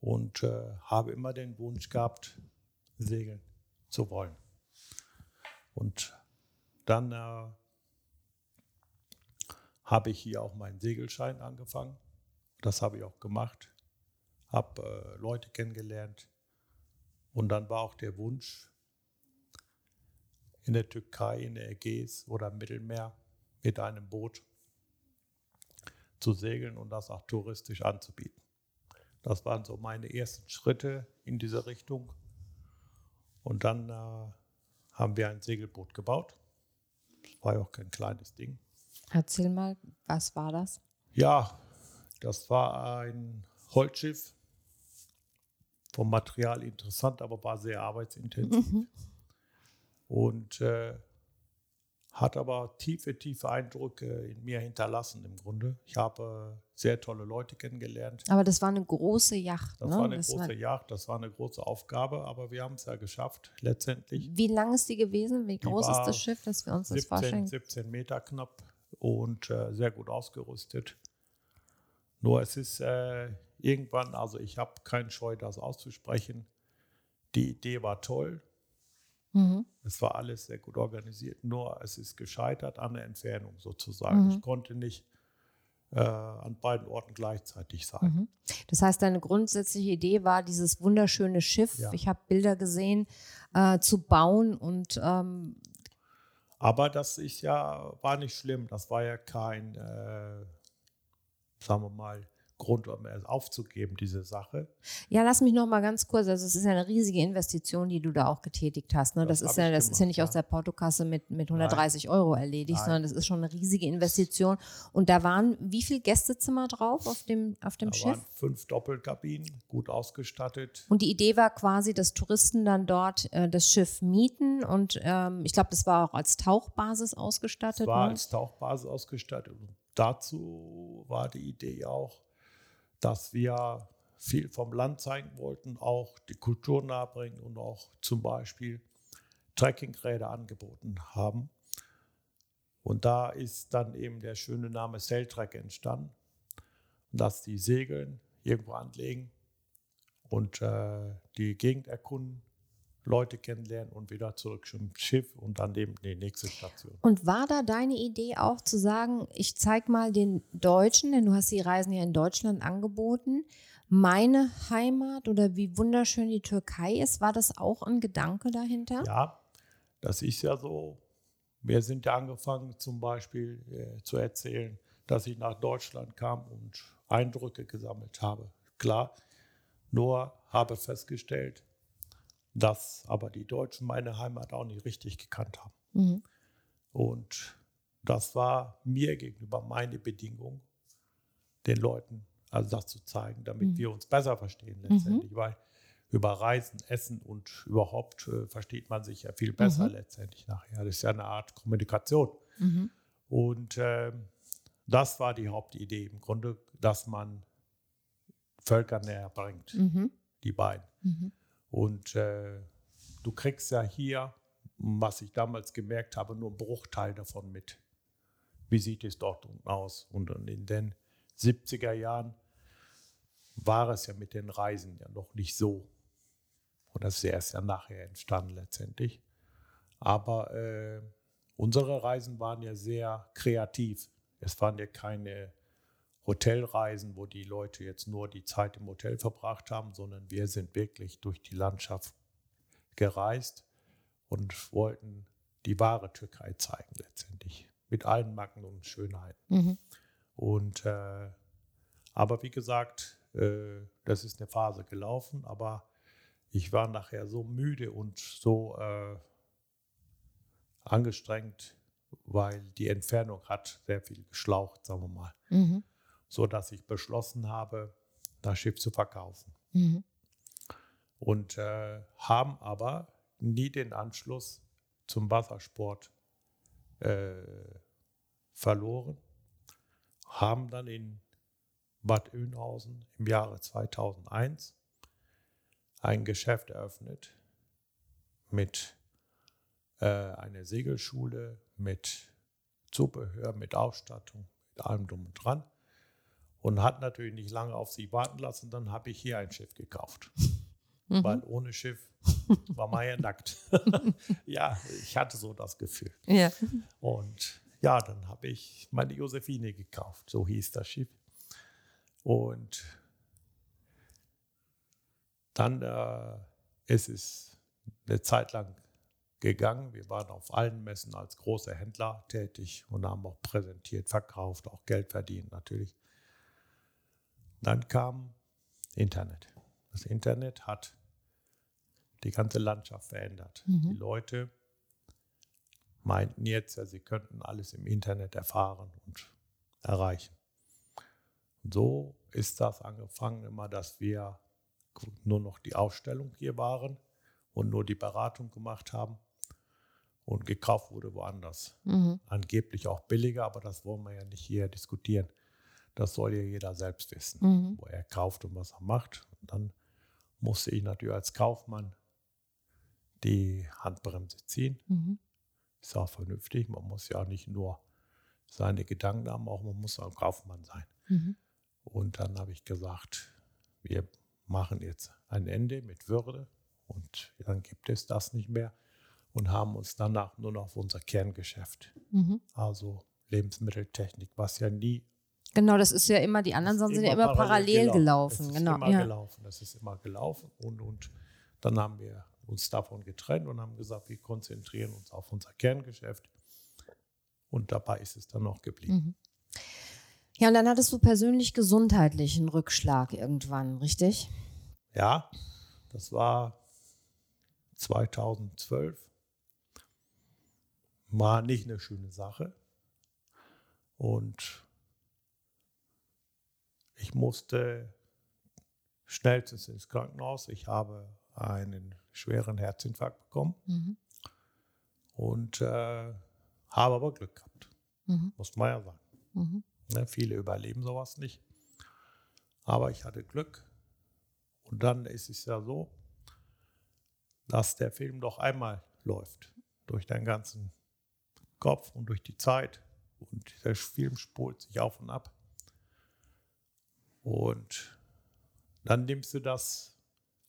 Und äh, habe immer den Wunsch gehabt, segeln zu wollen. Und dann äh, habe ich hier auch meinen Segelschein angefangen. Das habe ich auch gemacht. Habe äh, Leute kennengelernt. Und dann war auch der Wunsch, in der Türkei, in der Ägäis oder im Mittelmeer mit einem Boot zu segeln und das auch touristisch anzubieten. Das waren so meine ersten Schritte in diese Richtung. Und dann äh, haben wir ein Segelboot gebaut. Das war ja auch kein kleines Ding. Erzähl mal, was war das? Ja, das war ein Holzschiff. Vom Material interessant, aber war sehr arbeitsintensiv. Mhm und äh, hat aber tiefe, tiefe Eindrücke in mir hinterlassen im Grunde. Ich habe sehr tolle Leute kennengelernt. Aber das war eine große Yacht. Das ne? war eine das große war... Yacht, das war eine große Aufgabe, aber wir haben es ja geschafft, letztendlich. Wie lang ist die gewesen? Wie groß ist das Schiff, dass wir uns 17, das vorstellen? 17 Meter knapp und äh, sehr gut ausgerüstet. Nur es ist äh, irgendwann, also ich habe keinen Scheu, das auszusprechen. Die Idee war toll, Mhm. Es war alles sehr gut organisiert, nur es ist gescheitert an der Entfernung sozusagen. Mhm. Ich konnte nicht äh, an beiden Orten gleichzeitig sein. Mhm. Das heißt, deine grundsätzliche Idee war, dieses wunderschöne Schiff, ja. ich habe Bilder gesehen, äh, zu bauen und ähm aber das ist ja, war nicht schlimm. Das war ja kein, äh, sagen wir mal, Grund, um es aufzugeben, diese Sache. Ja, lass mich noch mal ganz kurz. Also es ist ja eine riesige Investition, die du da auch getätigt hast. Ne? Das, das ist ja, das gemacht, ist ja nicht ja. aus der Portokasse mit, mit 130 Nein. Euro erledigt, Nein. sondern das ist schon eine riesige Investition. Und da waren wie viele Gästezimmer drauf auf dem, auf dem da Schiff? Waren fünf Doppelkabinen, gut ausgestattet. Und die Idee war quasi, dass Touristen dann dort äh, das Schiff mieten und ähm, ich glaube, das war auch als Tauchbasis ausgestattet. Es war ne? als Tauchbasis ausgestattet. Und dazu war die Idee auch, dass wir viel vom Land zeigen wollten, auch die Kultur nahebringen und auch zum Beispiel Trekkingräder angeboten haben. Und da ist dann eben der schöne Name Sailtrack entstanden, dass die Segeln irgendwo anlegen und äh, die Gegend erkunden Leute kennenlernen und wieder zurück zum Schiff und dann eben die nächste Station. Und war da deine Idee auch zu sagen, ich zeige mal den Deutschen, denn du hast die Reisen ja in Deutschland angeboten, meine Heimat oder wie wunderschön die Türkei ist, war das auch ein Gedanke dahinter? Ja, das ist ja so. Wir sind ja angefangen zum Beispiel äh, zu erzählen, dass ich nach Deutschland kam und Eindrücke gesammelt habe. Klar, nur habe festgestellt, dass aber die Deutschen meine Heimat auch nicht richtig gekannt haben. Mhm. Und das war mir gegenüber meine Bedingung, den Leuten also das zu zeigen, damit mhm. wir uns besser verstehen letztendlich, mhm. weil über Reisen, Essen und überhaupt äh, versteht man sich ja viel besser mhm. letztendlich nachher. Das ist ja eine Art Kommunikation. Mhm. Und äh, das war die Hauptidee im Grunde, dass man Völker näher bringt, mhm. die beiden. Und äh, du kriegst ja hier, was ich damals gemerkt habe, nur einen Bruchteil davon mit. Wie sieht es dort unten aus? Und in den 70er Jahren war es ja mit den Reisen ja noch nicht so. Und das ist erst ja nachher entstanden letztendlich. Aber äh, unsere Reisen waren ja sehr kreativ Es waren ja keine Hotelreisen, wo die Leute jetzt nur die Zeit im Hotel verbracht haben, sondern wir sind wirklich durch die Landschaft gereist und wollten die wahre Türkei zeigen letztendlich mit allen Macken und Schönheiten. Mhm. Und äh, aber wie gesagt, äh, das ist eine Phase gelaufen, aber ich war nachher so müde und so äh, angestrengt, weil die Entfernung hat sehr viel geschlaucht, sagen wir mal. Mhm. So dass ich beschlossen habe, das Schiff zu verkaufen. Mhm. Und äh, haben aber nie den Anschluss zum Wassersport äh, verloren, haben dann in Bad Oeynhausen im Jahre 2001 ein Geschäft eröffnet mit äh, einer Segelschule, mit Zubehör, mit Ausstattung, mit allem drum und dran. Und hat natürlich nicht lange auf sie warten lassen. Dann habe ich hier ein Schiff gekauft. Mhm. Weil ohne Schiff war man ja nackt. ja, ich hatte so das Gefühl. Ja. Und ja, dann habe ich meine Josephine gekauft. So hieß das Schiff. Und dann äh, ist es eine Zeit lang gegangen. Wir waren auf allen Messen als große Händler tätig und haben auch präsentiert, verkauft, auch Geld verdient natürlich. Dann kam Internet. Das Internet hat die ganze Landschaft verändert. Mhm. Die Leute meinten jetzt, ja, sie könnten alles im Internet erfahren und erreichen. Und so ist das angefangen immer, dass wir nur noch die Ausstellung hier waren und nur die Beratung gemacht haben und gekauft wurde woanders. Mhm. Angeblich auch billiger, aber das wollen wir ja nicht hier diskutieren. Das soll ja jeder selbst wissen, mhm. wo er kauft und was er macht. Und dann musste ich natürlich als Kaufmann die Handbremse ziehen. Mhm. Ist auch vernünftig. Man muss ja nicht nur seine Gedanken haben, auch man muss ein Kaufmann sein. Mhm. Und dann habe ich gesagt, wir machen jetzt ein Ende mit Würde und dann gibt es das nicht mehr und haben uns danach nur noch auf unser Kerngeschäft, mhm. also Lebensmitteltechnik, was ja nie. Genau, das ist ja immer, die anderen Sachen sind ja immer parallel, gelaufen. gelaufen. Das genau, ist immer ja. gelaufen. Das ist immer gelaufen. Und, und dann haben wir uns davon getrennt und haben gesagt, wir konzentrieren uns auf unser Kerngeschäft. Und dabei ist es dann noch geblieben. Mhm. Ja, und dann hattest du persönlich gesundheitlichen Rückschlag irgendwann, richtig? Ja, das war 2012 war nicht eine schöne Sache. Und ich musste schnellstens ins Krankenhaus. Ich habe einen schweren Herzinfarkt bekommen mhm. und äh, habe aber Glück gehabt. Mhm. Muss man ja sagen. Mhm. Ne, viele überleben sowas nicht. Aber ich hatte Glück. Und dann ist es ja so, dass der Film doch einmal läuft durch deinen ganzen Kopf und durch die Zeit. Und der Film spult sich auf und ab. Und dann nimmst du das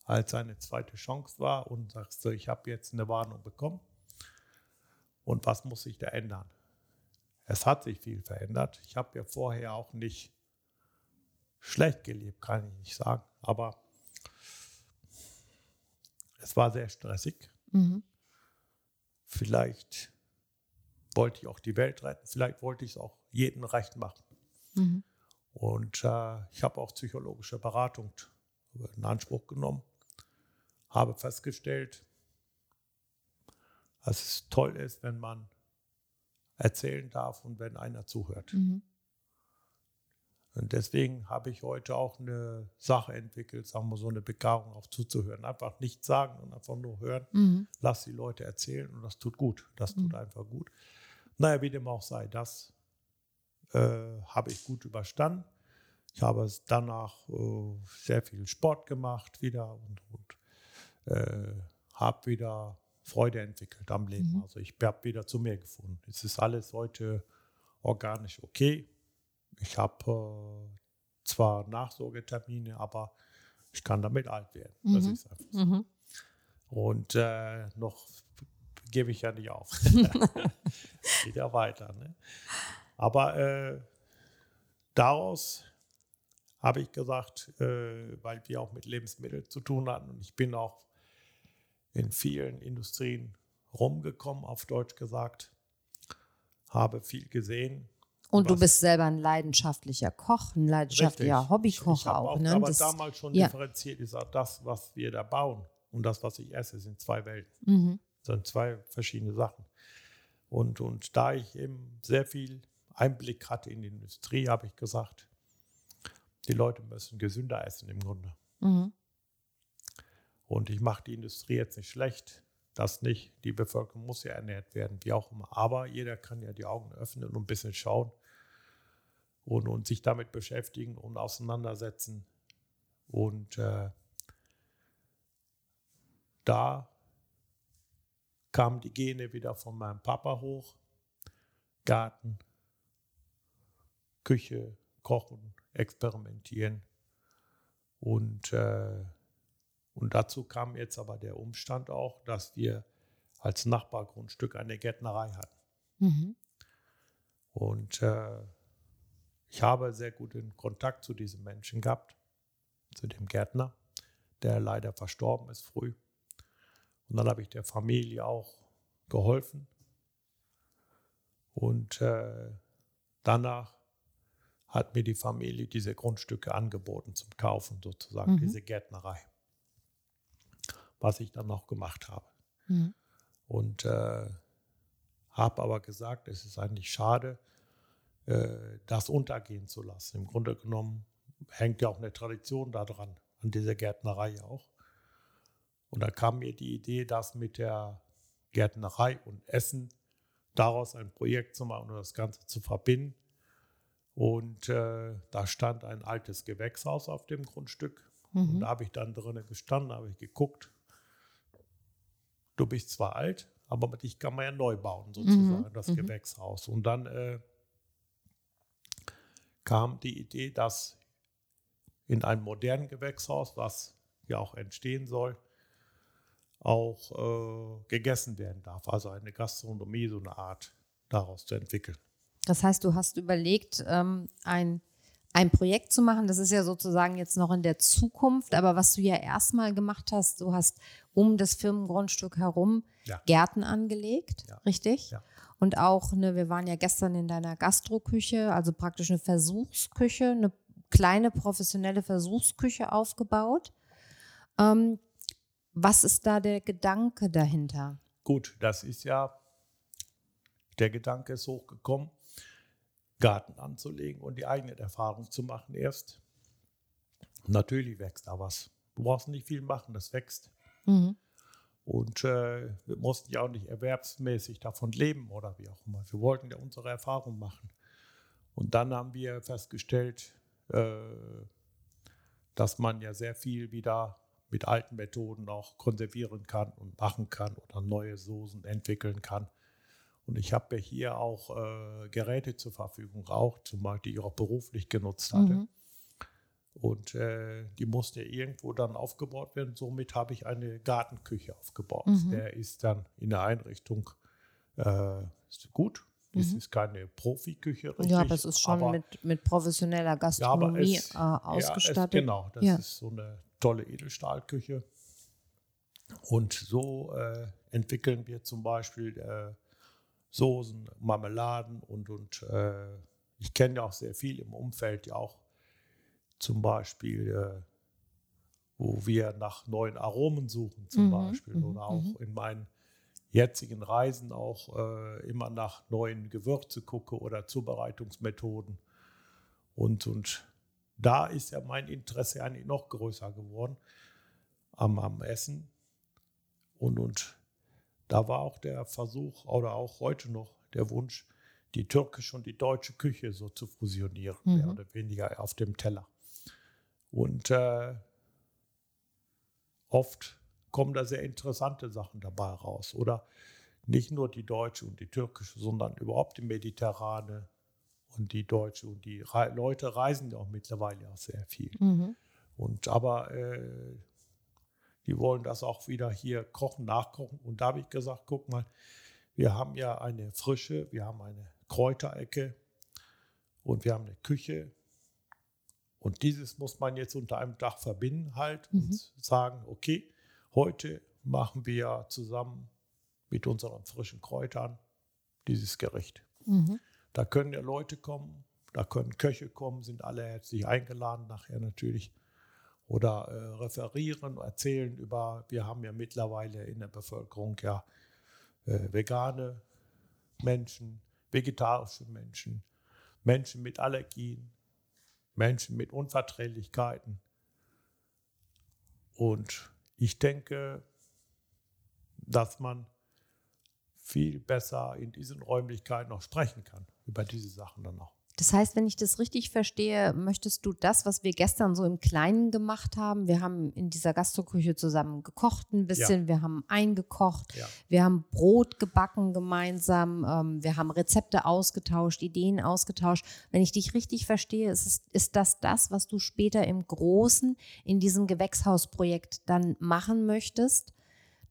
als eine zweite Chance wahr und sagst so, ich habe jetzt eine Warnung bekommen. Und was muss sich da ändern? Es hat sich viel verändert. Ich habe ja vorher auch nicht schlecht gelebt, kann ich nicht sagen. Aber es war sehr stressig. Mhm. Vielleicht wollte ich auch die Welt retten, vielleicht wollte ich es auch jedem recht machen. Mhm. Und äh, ich habe auch psychologische Beratung in Anspruch genommen, habe festgestellt, dass es toll ist, wenn man erzählen darf und wenn einer zuhört. Mhm. Und deswegen habe ich heute auch eine Sache entwickelt, sagen wir so eine Begabung auch zuzuhören. Einfach nichts sagen und einfach nur hören. Mhm. Lass die Leute erzählen und das tut gut. Das tut mhm. einfach gut. Naja, wie dem auch sei, das äh, habe ich gut überstanden. Ich habe danach äh, sehr viel Sport gemacht wieder und, und äh, habe wieder Freude entwickelt am Leben. Mhm. Also ich habe wieder zu mir gefunden. Es ist alles heute organisch okay. Ich habe äh, zwar Nachsorgetermine, aber ich kann damit alt werden. Mhm. Das ist einfach so. Mhm. Und äh, noch gebe ich ja nicht auf. Geht ja weiter. Ne? Aber äh, daraus habe ich gesagt, äh, weil wir auch mit Lebensmitteln zu tun hatten und ich bin auch in vielen Industrien rumgekommen, auf Deutsch gesagt, habe viel gesehen. Und du bist selber ein leidenschaftlicher Koch, ein leidenschaftlicher Richtig. Hobbykoch ich, auch. auch ne? aber Das- damals schon ja. differenziert. Ich sage, das, was wir da bauen und das, was ich esse, sind zwei Welten. Mhm. Das sind zwei verschiedene Sachen. Und, und da ich eben sehr viel Einblick hatte in die Industrie, habe ich gesagt, die Leute müssen gesünder essen im Grunde. Mhm. Und ich mache die Industrie jetzt nicht schlecht, das nicht. Die Bevölkerung muss ja ernährt werden, wie auch immer. Aber jeder kann ja die Augen öffnen und ein bisschen schauen und, und sich damit beschäftigen und auseinandersetzen. Und äh, da kamen die Gene wieder von meinem Papa hoch. Garten, Küche, Kochen, Experimentieren. Und, äh, und dazu kam jetzt aber der Umstand auch, dass wir als Nachbargrundstück eine Gärtnerei hatten. Mhm. Und äh, ich habe sehr guten Kontakt zu diesem Menschen gehabt, zu dem Gärtner, der leider verstorben ist früh. Und dann habe ich der Familie auch geholfen. Und äh, danach hat mir die Familie diese Grundstücke angeboten zum Kaufen, sozusagen, Mhm. diese Gärtnerei. Was ich dann auch gemacht habe. Mhm. Und äh, habe aber gesagt, es ist eigentlich schade, äh, das untergehen zu lassen. Im Grunde genommen hängt ja auch eine Tradition daran, an dieser Gärtnerei auch. Und da kam mir die Idee, das mit der Gärtnerei und Essen daraus ein Projekt zu machen und das Ganze zu verbinden. Und äh, da stand ein altes Gewächshaus auf dem Grundstück. Und Mhm. da habe ich dann drinnen gestanden, habe ich geguckt. Du bist zwar alt, aber mit dich kann man ja neu bauen, sozusagen, Mhm, das mhm. Gewächshaus. Und dann äh, kam die Idee, dass in einem modernen Gewächshaus, was ja auch entstehen soll, auch äh, gegessen werden darf. Also eine Gastronomie, so eine Art daraus zu entwickeln. Das heißt, du hast überlegt, ähm, ein, ein Projekt zu machen. Das ist ja sozusagen jetzt noch in der Zukunft. Aber was du ja erstmal gemacht hast, du hast um das Firmengrundstück herum Ja. Gärten angelegt, Ja. richtig? Ja. Und auch, ne, wir waren ja gestern in deiner Gastroküche, also praktisch eine Versuchsküche, eine kleine professionelle Versuchsküche aufgebaut. Ähm, was ist da der Gedanke dahinter? Gut, das ist ja, der Gedanke ist hochgekommen, Garten anzulegen und die eigene Erfahrung zu machen erst. Natürlich wächst da was. Du brauchst nicht viel machen, das wächst. Mhm. Und äh, wir mussten ja auch nicht erwerbsmäßig davon leben oder wie auch immer. Wir wollten ja unsere Erfahrung machen. Und dann haben wir festgestellt, äh, dass man ja sehr viel wieder mit alten Methoden auch konservieren kann und machen kann oder neue Soßen entwickeln kann. Und ich habe ja hier auch äh, Geräte zur Verfügung, auch zum Beispiel, die ich auch beruflich genutzt hatte. Mhm. Und äh, die musste irgendwo dann aufgebaut werden. Somit habe ich eine Gartenküche aufgebaut. Mhm. Der ist dann in der Einrichtung äh, ist gut. Es Mhm. ist keine Profiküche, richtig. Ja, aber es ist schon aber- mit, mit professioneller ja, aber Gastronomie es- äh, ja, ausgestattet. Es, genau, das Ja. ist so eine tolle Edelstahlküche. Und so äh, entwickeln wir zum Beispiel äh, Soßen, Marmeladen und, und äh, ich kenne ja auch sehr viel im Umfeld, ja auch zum Beispiel, äh, wo wir nach neuen Aromen suchen, zum Mhm, Beispiel, mhm, oder auch mhm. in meinen jetzigen Reisen auch äh, immer nach neuen Gewürze gucke oder Zubereitungsmethoden. Und, und da ist ja mein Interesse eigentlich noch größer geworden am, am Essen. Und, und da war auch der Versuch oder auch heute noch der Wunsch, die türkische und die deutsche Küche so zu fusionieren, Mhm. mehr oder weniger auf dem Teller. Und äh, oft kommen da sehr interessante Sachen dabei raus. Oder nicht nur die deutsche und die türkische, sondern überhaupt die mediterrane und die deutsche. Und die Re Leute reisen ja auch mittlerweile auch sehr viel. Mhm. Und aber äh, die wollen das auch wieder hier kochen, nachkochen. Und da habe ich gesagt, guck mal, wir haben ja eine Frische, wir haben eine Kräuterecke, und wir haben eine Küche. Und dieses muss man jetzt unter einem Dach verbinden halt mhm. und sagen, okay, heute machen wir zusammen mit unseren frischen Kräutern dieses Gericht. Mhm. Da können ja Leute kommen, da können Köche kommen, sind alle herzlich eingeladen nachher natürlich. Oder äh, referieren, erzählen über, wir haben ja mittlerweile in der Bevölkerung ja äh, vegane Menschen, vegetarische Menschen, Menschen mit Allergien, Menschen mit Unverträglichkeiten. Und ich denke, dass man viel besser in diesen Räumlichkeiten noch sprechen kann, über diese Sachen dann auch. Das heißt, wenn ich das richtig verstehe, möchtest du das, was wir gestern so im Kleinen gemacht haben, wir haben in dieser Gastroküche zusammen gekocht ein bisschen, ja. wir haben eingekocht, ja. wir haben Brot gebacken gemeinsam, ähm, wir haben Rezepte ausgetauscht, Ideen ausgetauscht. Wenn ich dich richtig verstehe, ist, es, ist das das, was du später im Großen in diesem Gewächshausprojekt dann machen möchtest?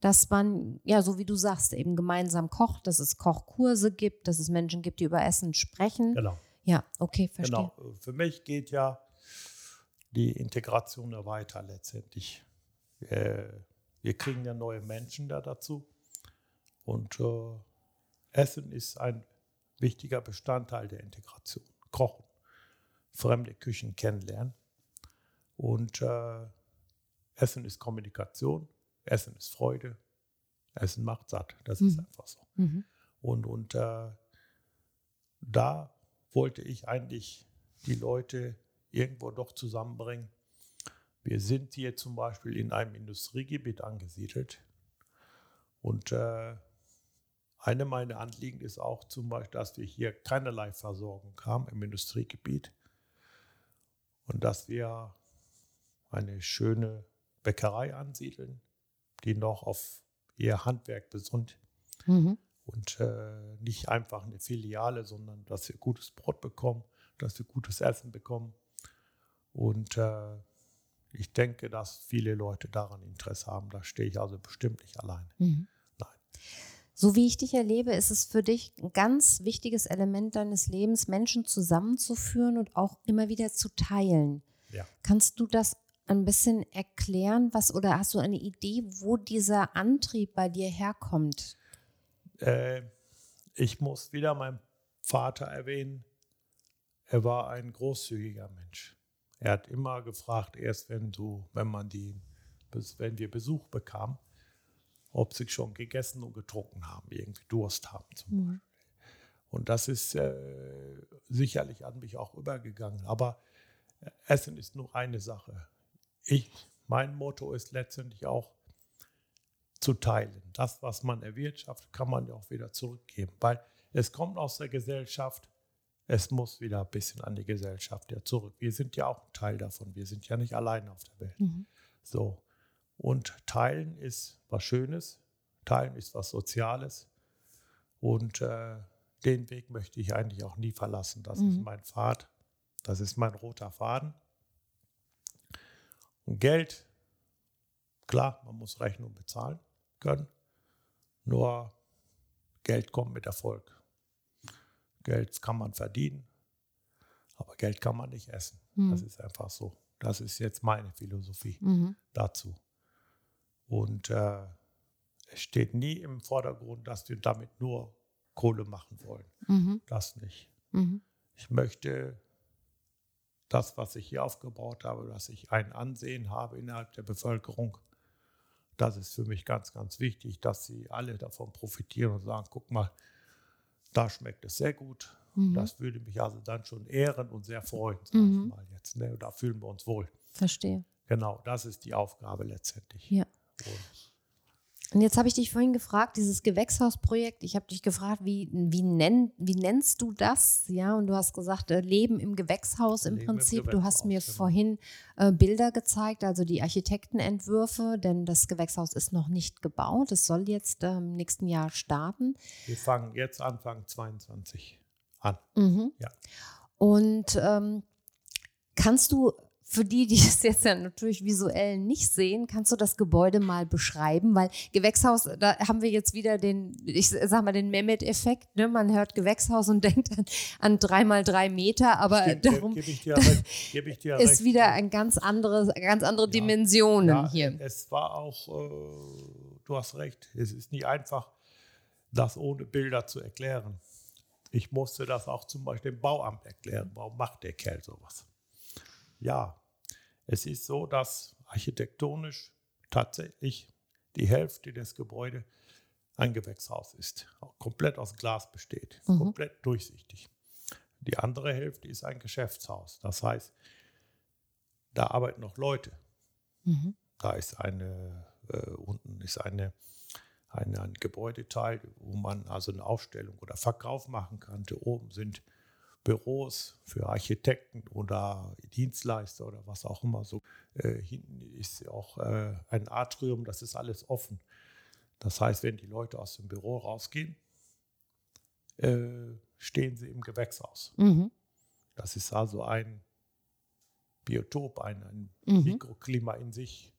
dass man, ja, so wie du sagst, eben gemeinsam kocht, dass es Kochkurse gibt, dass es Menschen gibt, die über Essen sprechen. Genau. Ja, okay, verstehe. Genau. Für mich geht ja die Integration ja weiter letztendlich. Äh, wir kriegen ja neue Menschen da dazu. Und äh, Essen ist ein wichtiger Bestandteil der Integration. Kochen, fremde Küchen kennenlernen. Und äh, Essen ist Kommunikation, Essen ist Freude, Essen macht satt. Das mhm. ist einfach so. Mhm. Und, und äh, da wollte ich eigentlich die Leute irgendwo doch zusammenbringen. Wir sind hier zum Beispiel in einem Industriegebiet angesiedelt. Und äh, eine meiner Anliegen ist auch zum Beispiel, dass wir hier keinerlei Versorgung haben im Industriegebiet und dass wir eine schöne Bäckerei ansiedeln, die noch auf ihr Handwerk besinnt. Mhm und äh, nicht einfach eine Filiale, sondern dass wir gutes Brot bekommen, dass wir gutes Essen bekommen. Und äh, ich denke, dass viele Leute daran Interesse haben. Da stehe ich also bestimmt nicht alleine. Mhm. Nein. So wie ich dich erlebe, ist es für dich ein ganz wichtiges Element deines Lebens, Menschen zusammenzuführen und auch immer wieder zu teilen. Ja. Kannst du das ein bisschen erklären, was oder hast du eine Idee, wo dieser Antrieb bei dir herkommt? Äh, ich muss wieder meinen Vater erwähnen. Er war ein großzügiger Mensch. Er hat immer gefragt, erst wenn du, wenn man die, wenn wir Besuch bekamen, ob sie schon gegessen und getrunken haben, irgendwie Durst haben zum mhm. Beispiel. Und das ist äh, sicherlich an mich auch übergegangen. Aber Essen ist nur eine Sache. Ich, mein Motto ist letztendlich auch, zu teilen. Das, was man erwirtschaftet, kann man ja auch wieder zurückgeben, weil es kommt aus der Gesellschaft, es muss wieder ein bisschen an die Gesellschaft ja zurück. Wir sind ja auch ein Teil davon, wir sind ja nicht allein auf der Welt. Mhm. So. Und teilen ist was Schönes, teilen ist was Soziales und äh, den Weg möchte ich eigentlich auch nie verlassen. Das mhm. ist mein Pfad, das ist mein roter Faden. Und Geld, klar, man muss Rechnung bezahlen können. Nur Geld kommt mit Erfolg. Geld kann man verdienen, aber Geld kann man nicht essen. Mhm. Das ist einfach so. Das ist jetzt meine Philosophie mhm. dazu. Und äh, es steht nie im Vordergrund, dass wir damit nur Kohle machen wollen. Mhm. Das nicht. Mhm. Ich möchte das, was ich hier aufgebaut habe, dass ich ein Ansehen habe innerhalb der Bevölkerung, das ist für mich ganz, ganz wichtig, dass sie alle davon profitieren und sagen, guck mal, da schmeckt es sehr gut. Mhm. Das würde mich also dann schon ehren und sehr freuen, sage mhm. ich mal jetzt. Ne? Da fühlen wir uns wohl. Verstehe. Genau, das ist die Aufgabe letztendlich. Ja. Und und jetzt habe ich dich vorhin gefragt, dieses Gewächshausprojekt, ich habe dich gefragt, wie, wie, nenn, wie nennst du das? Ja, und du hast gesagt, äh, Leben im Gewächshaus im Leben Prinzip. Im Gewächshaus, du hast mir genau. vorhin äh, Bilder gezeigt, also die Architektenentwürfe, denn das Gewächshaus ist noch nicht gebaut. Es soll jetzt äh, im nächsten Jahr starten. Wir fangen jetzt Anfang 22 an. Mhm. Ja. Und ähm, kannst du für die, die es jetzt ja natürlich visuell nicht sehen, kannst du das Gebäude mal beschreiben? Weil Gewächshaus, da haben wir jetzt wieder den, ich sag mal, den Mehmet-Effekt. Ne? Man hört Gewächshaus und denkt an, an drei mal drei Meter, aber Stimmt, darum ich dir recht, ist recht. wieder ein ganz anderes, ganz andere Ja, Dimensionen ja, hier. Es war auch, äh, du hast recht, es ist nicht einfach, das ohne Bilder zu erklären. Ich musste das auch zum Beispiel dem Bauamt erklären. Warum macht der Kerl sowas? Ja, es ist so, dass architektonisch tatsächlich die Hälfte des Gebäudes ein Gewächshaus ist, auch komplett aus Glas besteht, Mhm. komplett durchsichtig. Die andere Hälfte ist ein Geschäftshaus. Das heißt, da arbeiten noch Leute. Mhm. Da ist eine, äh, unten ist eine, eine, ein Gebäudeteil, wo man also eine Ausstellung oder Verkauf machen kann. Da oben sind Büros für Architekten oder Dienstleister oder was auch immer. So äh, hinten ist auch äh, ein Atrium, das ist alles offen. Das heißt, wenn die Leute aus dem Büro rausgehen, äh, stehen sie im Gewächshaus. Mhm. Das ist also ein Biotop, ein, ein Mhm. Mikroklima in sich.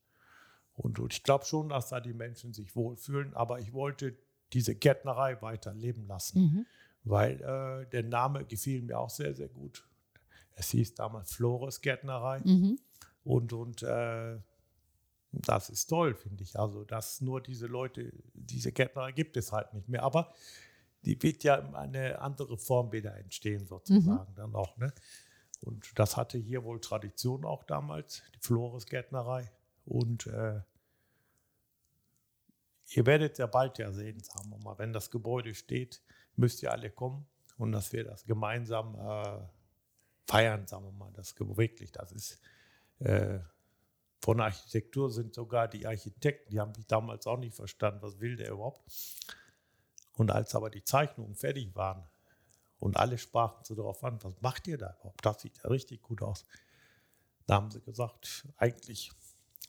Und, und ich glaube schon, dass da die Menschen sich wohlfühlen, aber ich wollte diese Gärtnerei weiter leben lassen, Mhm. Weil äh, der Name gefiel mir auch sehr, sehr gut. Es hieß damals Flores Gärtnerei Mhm. und, und äh, das ist toll, finde ich. Also, dass nur diese Leute, diese Gärtnerei gibt es halt nicht mehr. Aber die wird ja in eine andere Form wieder entstehen, sozusagen, dann auch. Ne? Und das hatte hier wohl Tradition auch damals, die Flores-Gärtnerei. Und äh, ihr werdet ja bald ja sehen, sagen wir mal, wenn das Gebäude steht, müsst ihr alle kommen und dass wir das gemeinsam äh, feiern, sagen wir mal. Das wirklich, das ist äh, von Architektur sind sogar die Architekten, die haben mich damals auch nicht verstanden, was will der überhaupt. Und als aber die Zeichnungen fertig waren und alle sprachen so darauf an, was macht ihr da überhaupt? Das sieht ja richtig gut aus. Da haben sie gesagt, eigentlich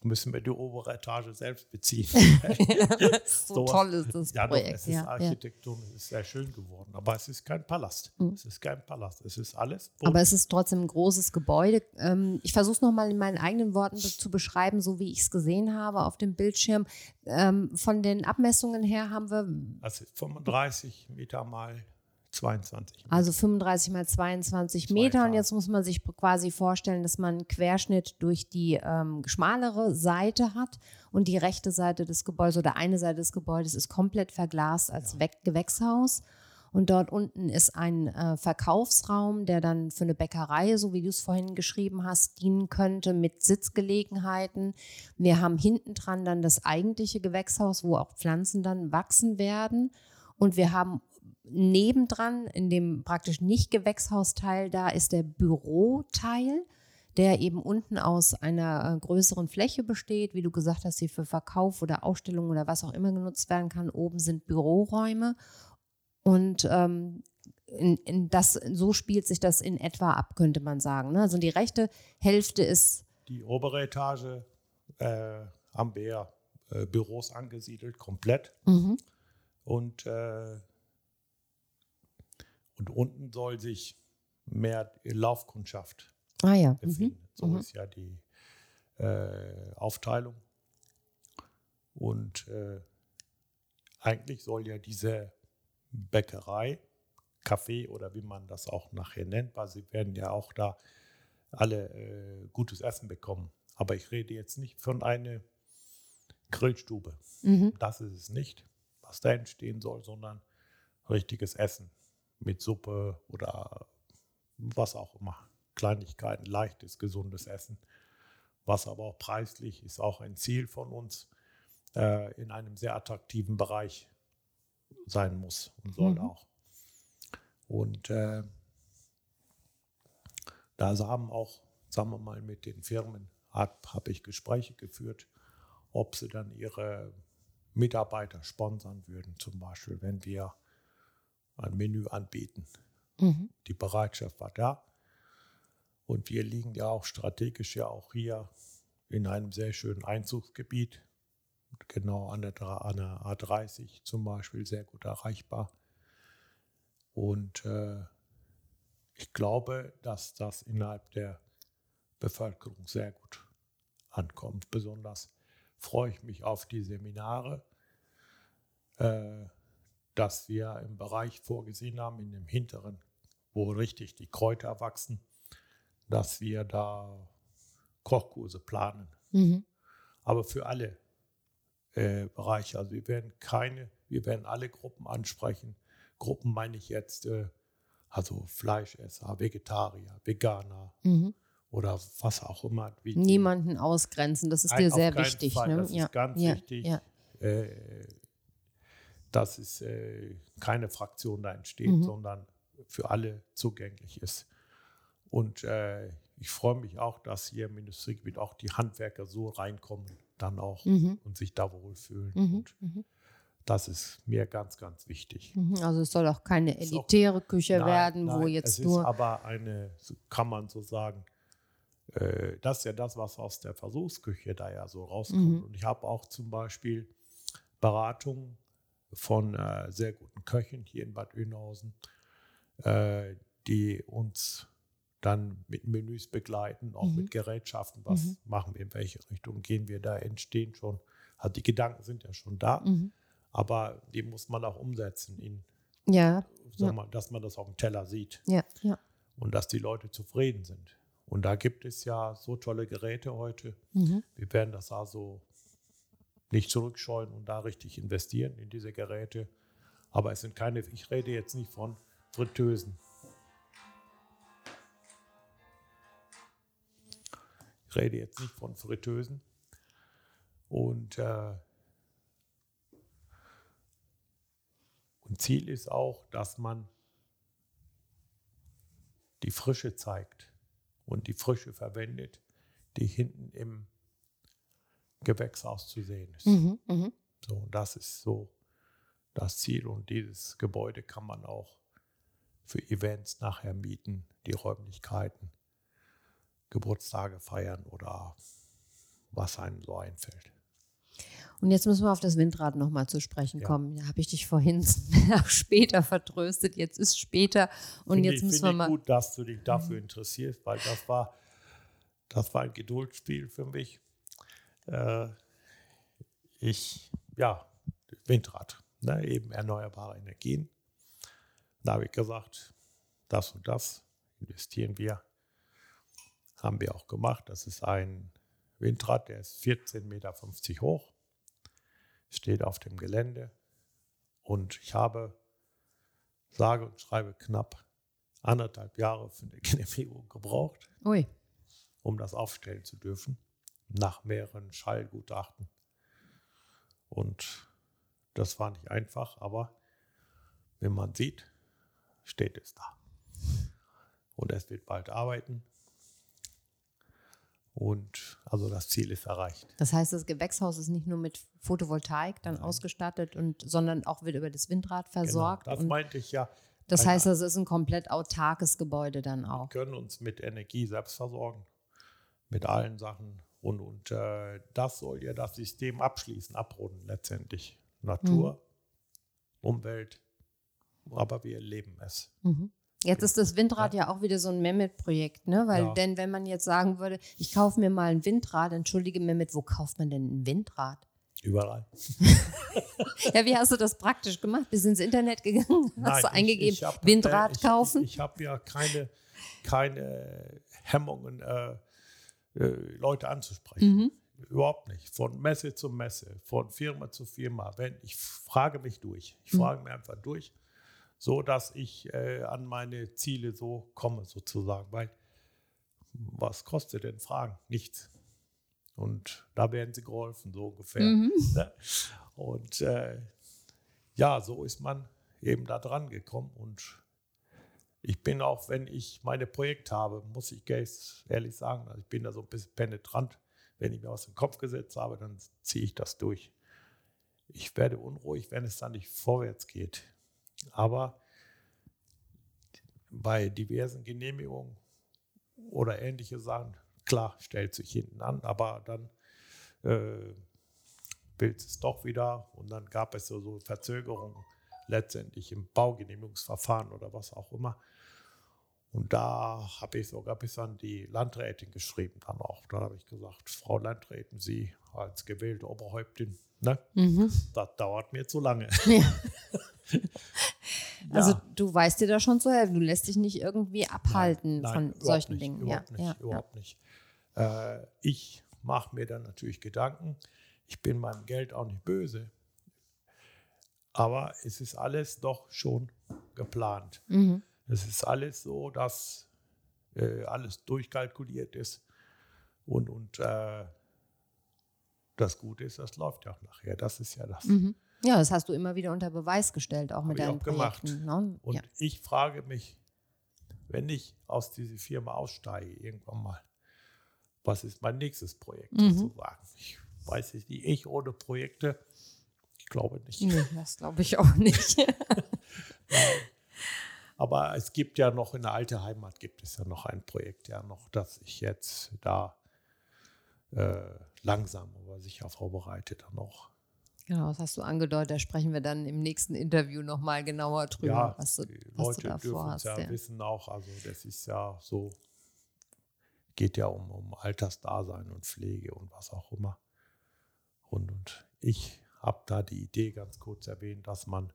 müssen wir die obere Etage selbst beziehen. so Sowas. toll ist das ja, doch, Projekt. es ist ja, ja. Architektur, es ist sehr schön geworden, aber es ist kein Palast. Mhm. Es ist kein Palast, es ist alles Aber es ist trotzdem ein großes Gebäude. Ähm, ich versuche es nochmal in meinen eigenen Worten zu beschreiben, so wie ich es gesehen habe auf dem Bildschirm. Ähm, von den Abmessungen her haben wir also 35 Meter mal 22 Meter. also 35 mal 22 Zwei Meter. Und jetzt muss man sich quasi vorstellen, dass man einen Querschnitt durch die ähm, schmalere Seite hat und die rechte Seite des Gebäudes oder eine Seite des Gebäudes ist komplett verglast als Weg Gewächshaus. Und dort unten ist ein äh, Verkaufsraum, der dann für eine Bäckerei, so wie du es vorhin geschrieben hast, dienen könnte mit Sitzgelegenheiten. Wir haben hinten dran dann das eigentliche Gewächshaus, wo auch Pflanzen dann wachsen werden. Und wir haben nebendran, in dem praktisch nicht Gewächshausteil, da ist der Büroteil, der eben unten aus einer äh, größeren Fläche besteht, wie du gesagt hast, die für Verkauf oder Ausstellung oder was auch immer genutzt werden kann. Oben sind Büroräume und ähm, in, in das, so spielt sich das in etwa ab, könnte man sagen. Ne? Also die rechte Hälfte ist Die obere Etage äh, haben wir ja, äh, Büros angesiedelt, komplett. mhm, Und, äh, und unten soll sich mehr Laufkundschaft ah ja, mhm, befinden. So mhm. ist ja die äh, Aufteilung. Und äh, eigentlich soll ja diese Bäckerei, Café oder wie man das auch nachher nennt, weil sie werden ja auch da alle äh, gutes Essen bekommen. Aber ich rede jetzt nicht von einer Grillstube. Mhm. Das ist es nicht, was da entstehen soll, sondern richtiges Essen mit Suppe oder was auch immer. Kleinigkeiten, leichtes, gesundes Essen. Was aber auch preislich ist auch ein Ziel von uns, äh, in einem sehr attraktiven Bereich sein muss und soll Mhm. auch. Und äh, da haben auch, sagen wir mal, mit den Firmen habe hab ich Gespräche geführt, ob sie dann ihre Mitarbeiter sponsern würden, zum Beispiel, wenn wir ein Menü anbieten. Mhm. Die Bereitschaft war da. Und wir liegen ja auch strategisch ja auch hier in einem sehr schönen Einzugsgebiet, genau an der, an der A30 zum Beispiel, sehr gut erreichbar. Und äh, ich glaube, dass das innerhalb der Bevölkerung sehr gut ankommt. Besonders freue ich mich auf die Seminare, äh, dass wir im Bereich vorgesehen haben, in dem hinteren, wo richtig die Kräuter wachsen, dass wir da Kochkurse planen. Mhm. Aber für alle äh, Bereiche. Also wir werden keine, wir werden alle Gruppen ansprechen. Gruppen meine ich jetzt, äh, also Fleischesser, Vegetarier, Veganer mhm. oder was auch immer. Niemanden ausgrenzen, das ist dir sehr wichtig. Fall, ne? Das ja. ist ganz ja. wichtig. Ja. Äh, dass es äh, keine Fraktion da entsteht, mhm. sondern für alle zugänglich ist. Und äh, ich freue mich auch, dass hier im Industriegebiet auch die Handwerker so reinkommen, dann auch mhm. und sich da wohlfühlen. Mhm. Und mhm. das ist mir ganz, ganz wichtig. Mhm. Also es soll auch keine elitäre auch, Küche nein, werden, nein, wo jetzt es nur. Ist aber eine, kann man so sagen, äh, das ist ja das, was aus der Versuchsküche da ja so rauskommt. Mhm. Und ich habe auch zum Beispiel Beratungen von äh, sehr guten Köchen hier in Bad Oeynhausen, äh, die uns dann mit Menüs begleiten, auch mhm. mit Gerätschaften. Was mhm. machen wir, in welche Richtung gehen wir da, entstehen schon. Also die Gedanken sind ja schon da, mhm. aber die muss man auch umsetzen, in, ja, ja. Mal, dass man das auf dem Teller sieht. Ja, ja. Und dass die Leute zufrieden sind. Und da gibt es ja so tolle Geräte heute. Mhm. Wir werden das also nicht zurückscheuen und da richtig investieren in diese Geräte. Aber es sind keine, ich rede jetzt nicht von Fritteusen. Ich rede jetzt nicht von Fritteusen. Und, äh, und Ziel ist auch, dass man die Frische zeigt und die Frische verwendet, die hinten im Gewächshaus zu sehen ist. Mhm, mh. So, das ist so das Ziel und dieses Gebäude kann man auch für Events nachher mieten, die Räumlichkeiten, Geburtstage feiern oder was einem so einfällt. Und jetzt müssen wir auf das Windrad nochmal zu sprechen ja. kommen. Da habe ich dich vorhin später vertröstet. Jetzt ist später und finde jetzt müssen wir mal. gut, dass du dich dafür interessierst, weil das war, das war ein Geduldsspiel für mich. Äh, ich, ja, Windrad, ne, eben erneuerbare Energien. Da habe ich gesagt, das und das investieren wir. Haben wir auch gemacht. Das ist ein Windrad, der ist 14,50 Meter hoch, steht auf dem Gelände. Und ich habe, sage und schreibe, knapp anderthalb Jahre für eine Genehmigung gebraucht, Ui. um das aufstellen zu dürfen nach mehreren Schallgutachten. Und das war nicht einfach, aber wenn man sieht, steht es da. Und es wird bald arbeiten. Und also das Ziel ist erreicht. Das heißt, das Gewächshaus ist nicht nur mit Photovoltaik dann Nein. ausgestattet, und sondern auch wird über das Windrad genau, versorgt. Genau, das meinte ich ja. Das heißt, es ist ein komplett autarkes Gebäude dann auch. Wir können uns mit Energie selbst versorgen, mit allen Sachen, und, und äh, das soll ja das System abschließen, abrunden letztendlich. Natur, mhm. Umwelt, aber wir erleben es. Mhm. Jetzt ist das Windrad ja. ja, auch wieder so ein Mehmet-Projekt, ne? Weil, ja. denn wenn man jetzt sagen würde, ich kaufe mir mal ein Windrad, entschuldige Mehmet, wo kauft man denn ein Windrad? Überall. ja, wie hast du das praktisch gemacht? Bist ins Internet gegangen? Hast Nein, du eingegeben, ich, hab, Windrad äh, ich, kaufen? Ich, habe ja keine, keine Hemmungen, äh, Leute anzusprechen. Mhm. Überhaupt nicht. Von Messe zu Messe, von Firma zu Firma. Wenn, ich frage mich durch. Ich mhm. frage mich einfach durch, so dass ich äh, an meine Ziele so komme, sozusagen. Weil was kostet denn Fragen? Nichts. Und da werden sie geholfen, so ungefähr. Mhm. Ne? Und äh, ja, so ist man eben da dran gekommen und ich bin auch, wenn ich meine Projekte habe, muss ich ehrlich sagen, also ich bin da so ein bisschen penetrant. Wenn ich mir was im Kopf gesetzt habe, dann ziehe ich das durch. Ich werde unruhig, wenn es dann nicht vorwärts geht. Aber bei diversen Genehmigungen oder ähnliche Sachen, klar, stellt sich hinten an, aber dann äh, will es doch wieder und dann gab es so, so Verzögerungen letztendlich im Baugenehmigungsverfahren oder was auch immer. Und da habe ich sogar bis an die Landrätin geschrieben dann auch. Da habe ich gesagt, Frau Landrätin, Sie als gewählte Oberhäuptin, ne? Mhm. das dauert mir zu lange. Ja. Also Ja. du weißt dir da schon zu helfen. Du lässt dich nicht irgendwie abhalten Nein, von überhaupt solchen nicht, Dingen. Überhaupt ja, nicht, ja, überhaupt nicht. Äh, ich mache mir dann natürlich Gedanken. Ich bin meinem Geld auch nicht böse. Aber es ist alles doch schon geplant. Mhm. Es ist alles so, dass äh, alles durchkalkuliert ist. Und, und äh, das Gute ist, das läuft ja auch nachher. Das ist ja das. Mhm. ja, das hast du immer wieder unter Beweis gestellt, auch mit ich deinen auch gemacht. Ne? Und ja. ich frage mich, wenn ich aus dieser Firma aussteige, irgendwann mal, was ist mein nächstes Projekt Mhm. sozusagen? Ich weiß nicht, ich ohne Projekte, ich glaube nicht. Nee, das glaube ich auch nicht. Aber es gibt ja noch in der alten Heimat gibt es ja noch ein Projekt, ja noch, das ich jetzt da äh, langsam aber sicher vorbereite dann auch. genau, das hast du angedeutet. Da sprechen wir dann im nächsten Interview nochmal genauer drüber, Ja, was, du, die was du Leute da dürfen es vorhast. ja, Ja. wissen auch, also das ist ja so, geht ja um, um Altersdasein und Pflege und was auch immer. Und, und ich habe da die Idee ganz kurz erwähnt, dass man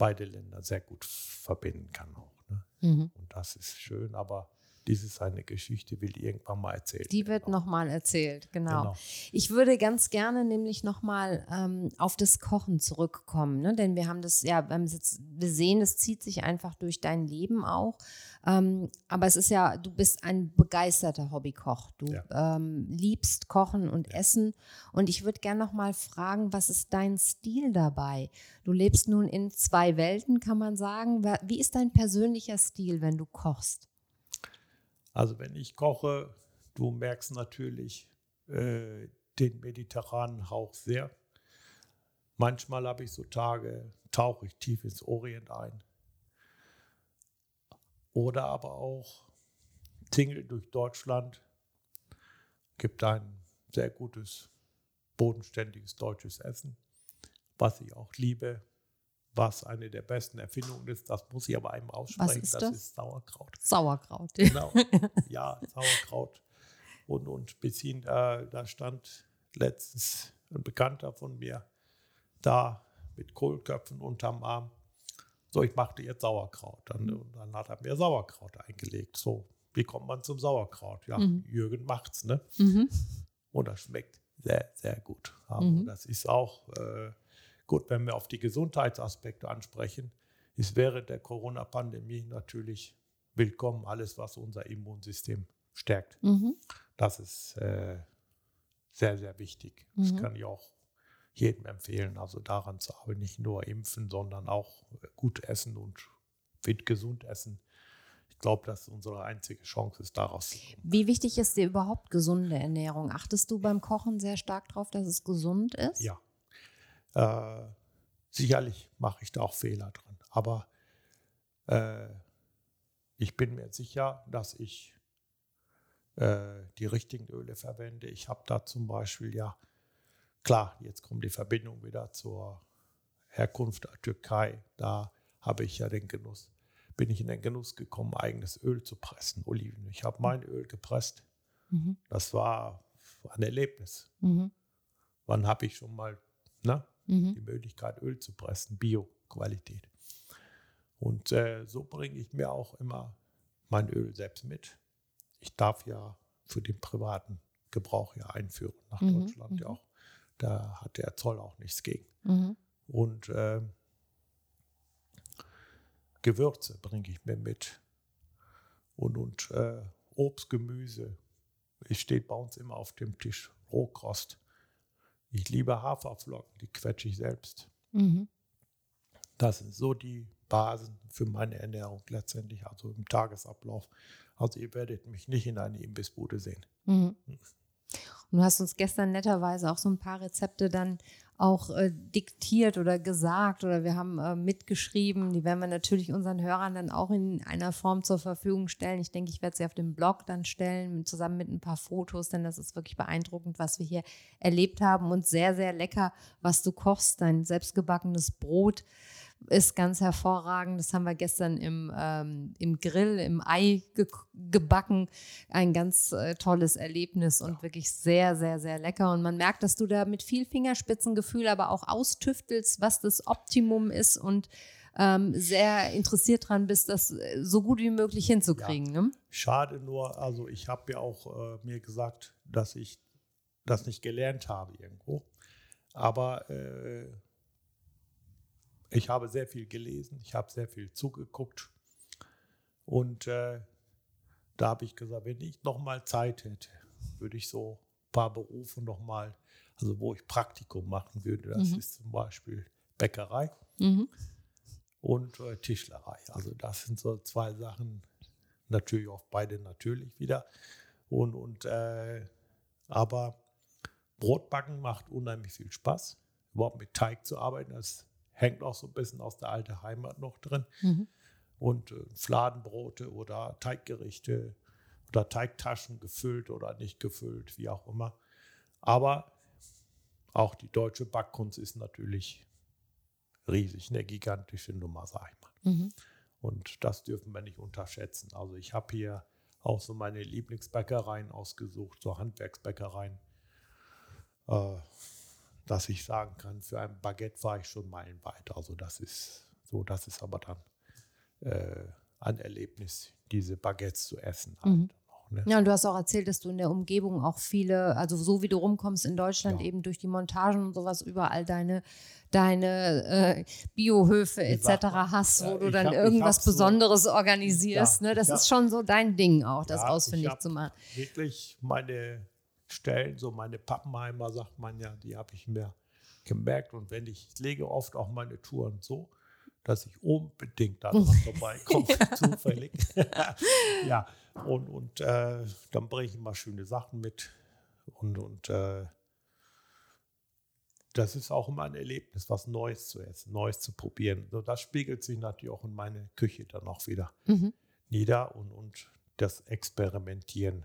beide Länder sehr gut verbinden kann auch. Ne? Mhm. Und das ist schön, aber dies ist eine Geschichte, will irgendwann mal erzählt Die wird werden. nochmal erzählt, genau. Genau. Ich würde ganz gerne nämlich nochmal ähm, auf das Kochen zurückkommen, ne? denn wir haben das, ja, wir, jetzt, wir sehen, es zieht sich einfach durch dein Leben auch. Ähm, aber es ist ja, du bist ein begeisterter Hobbykoch. Du Ja. ähm, liebst Kochen und Essen. Und ich würde gerne nochmal fragen, was ist dein Stil dabei? Du lebst nun in zwei Welten, kann man sagen. Wie ist dein persönlicher Stil, wenn du kochst? Also wenn ich koche, du merkst natürlich äh, den mediterranen Hauch sehr. Manchmal habe ich so Tage, tauche ich tief ins Orient ein. Oder aber auch Tingle durch Deutschland. Gibt ein sehr gutes, bodenständiges deutsches Essen, was ich auch liebe, was eine der besten Erfindungen ist. Das muss ich aber einem aussprechen. ist das? ist Sauerkraut. Sauerkraut. Genau. ja, Sauerkraut. Und, und bis hin, äh, da stand letztens ein Bekannter von mir da mit Kohlköpfen unterm Arm. So, ich machte jetzt Sauerkraut. Dann, und dann hat er mir Sauerkraut eingelegt. So, wie kommt man zum Sauerkraut? Ja, Mhm. Jürgen macht's, ne? Mhm. Und das schmeckt sehr, sehr gut. Also Mhm. das ist auch äh, gut, wenn wir auf die Gesundheitsaspekte ansprechen. Ist während der Corona-Pandemie natürlich willkommen, alles, was unser Immunsystem stärkt. Mhm. Das ist äh, sehr, sehr wichtig. Das Mhm. kann ich auch jedem empfehlen. Also daran zu arbeiten, nicht nur impfen, sondern auch gut essen und fit gesund essen. Ich glaube, dass unsere einzige Chance ist, daraus. Wie wichtig ist dir überhaupt gesunde Ernährung? Achtest du beim Kochen sehr stark darauf, dass es gesund ist? Ja. Äh, sicherlich mache ich da auch Fehler drin. Aber äh, ich bin mir sicher, dass ich äh, die richtigen Öle verwende. Ich habe da zum Beispiel ja, klar, jetzt kommt die Verbindung wieder zur Herkunft der Türkei. Da habe ich ja den Genuss, bin ich in den Genuss gekommen, eigenes Öl zu pressen, Oliven. Ich habe mein Öl gepresst. Mhm. Das war ein Erlebnis. Mhm. Wann habe ich schon mal ne, Mhm. die Möglichkeit, Öl zu pressen, Bio-Qualität. Und äh, so bringe ich mir auch immer mein Öl selbst mit. Ich darf ja für den privaten Gebrauch ja einführen nach Mhm, Deutschland ja mhm. auch. Da hat der Zoll auch nichts gegen. Mhm. Und ähm, Gewürze bringe ich mir mit. Und, und äh, Obst, Gemüse. Es steht bei uns immer auf dem Tisch. Rohkost. Ich liebe Haferflocken, die quetsche ich selbst. Mhm. Das sind so die Basen für meine Ernährung letztendlich, also im Tagesablauf. Also ihr werdet mich nicht in eine Imbissbude sehen. Mhm. Und du hast uns gestern netterweise auch so ein paar Rezepte dann auch äh, diktiert oder gesagt oder wir haben äh, mitgeschrieben. Die werden wir natürlich unseren Hörern dann auch in einer Form zur Verfügung stellen. Ich denke, ich werde sie auf dem Blog dann stellen, zusammen mit ein paar Fotos, denn das ist wirklich beeindruckend, was wir hier erlebt haben und sehr, sehr lecker, was du kochst, dein selbstgebackenes Brot ist ganz hervorragend. Das haben wir gestern im, ähm, im Grill, im Ei ge gebacken. Ein ganz äh, tolles Erlebnis und ja. wirklich sehr, sehr, sehr lecker. Und man merkt, dass du da mit viel Fingerspitzengefühl aber auch austüftelst, was das Optimum ist und ähm, sehr interessiert dran bist, das äh, so gut wie möglich hinzukriegen. Ja. Ne? Schade nur, also ich habe ja auch äh, mir gesagt, dass ich das nicht gelernt habe irgendwo. Aber äh, ich habe sehr viel gelesen, ich habe sehr viel zugeguckt. Und äh, da habe ich gesagt, wenn ich noch mal Zeit hätte, würde ich so ein paar Berufe noch mal, also wo ich Praktikum machen würde. Das mhm. ist zum Beispiel Bäckerei mhm. und äh, Tischlerei. Also das sind so zwei Sachen, natürlich auch beide natürlich wieder. Und, und äh, aber Brotbacken macht unheimlich viel Spaß. Überhaupt mit Teig zu arbeiten, das hängt auch so ein bisschen aus der alten Heimat noch drin. Mhm. Und äh, Fladenbrote oder Teiggerichte oder Teigtaschen gefüllt oder nicht gefüllt, wie auch immer. Aber auch die deutsche Backkunst ist natürlich riesig, eine gigantische Nummer, sag ich mal. Mhm. Und das dürfen wir nicht unterschätzen. Also ich habe hier auch so meine Lieblingsbäckereien ausgesucht, so Handwerksbäckereien, äh, dass ich sagen kann, für ein Baguette war ich schon meilenweit. Also das ist so, das ist aber dann äh, ein Erlebnis, diese Baguettes zu essen. Halt. Mhm. Ne? Ja, und du hast auch erzählt, dass du in der Umgebung auch viele, also so wie du rumkommst in Deutschland, ja. eben durch die Montagen und sowas, überall deine, deine äh, Biohöfe etc. hast, wo ja, du dann hab, irgendwas Besonderes so, organisierst. Ja, ne? Das ist schon so dein Ding auch, das ausfindig zu machen. Wirklich meine Stellen, so meine Pappenheimer, sagt man ja, die habe ich mir gemerkt. Und wenn ich, ich lege oft auch meine Touren so, dass ich unbedingt daran vorbeikomme, ja. zufällig. ja, und, und äh, dann bringe ich immer schöne Sachen mit. Und, und äh, das ist auch immer ein Erlebnis, was Neues zu essen, Neues zu probieren. So, das spiegelt sich natürlich auch in meine Küche dann auch wieder mhm. nieder und, und das Experimentieren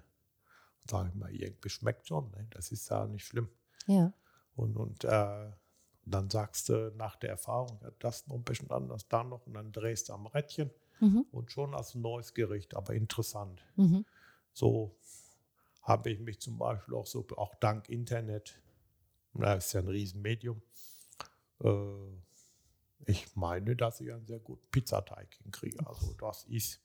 sage ich mal, irgendwie schmeckt schon. Ne? Das ist ja nicht schlimm. Ja. Und, und äh, dann sagst du nach der Erfahrung, ja, das noch ein bisschen anders, da noch und dann drehst du am Rädchen mhm. und schon hast du ein neues Gericht, aber interessant. Mhm. So habe ich mich zum Beispiel auch so, auch dank Internet, das ist ja ein Riesenmedium, äh, ich meine, dass ich einen sehr guten Pizzateig hinkriege. Also das ist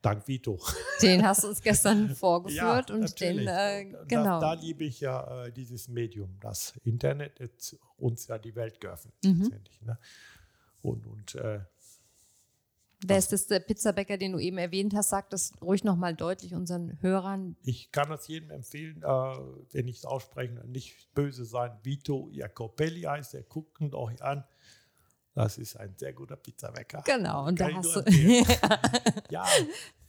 Dank Vito. Den hast du uns gestern vorgeführt ja, und natürlich. den, äh, genau. Da, da, liebe ich ja äh, dieses Medium. Das Internet hat uns ja die Welt geöffnet. Mhm. Ne? Und, und äh, Wer ist das, der Pizzabäcker, den du eben erwähnt hast? Sag das ruhig nochmal deutlich unseren Hörern. Ich kann das jedem empfehlen, äh, wenn ich es ausspreche, nicht böse sein. Vito Jacopelli heißt er, guckt ihn euch an. Das ist ein sehr guter Pizzabäcker. Genau, und da hast du ja,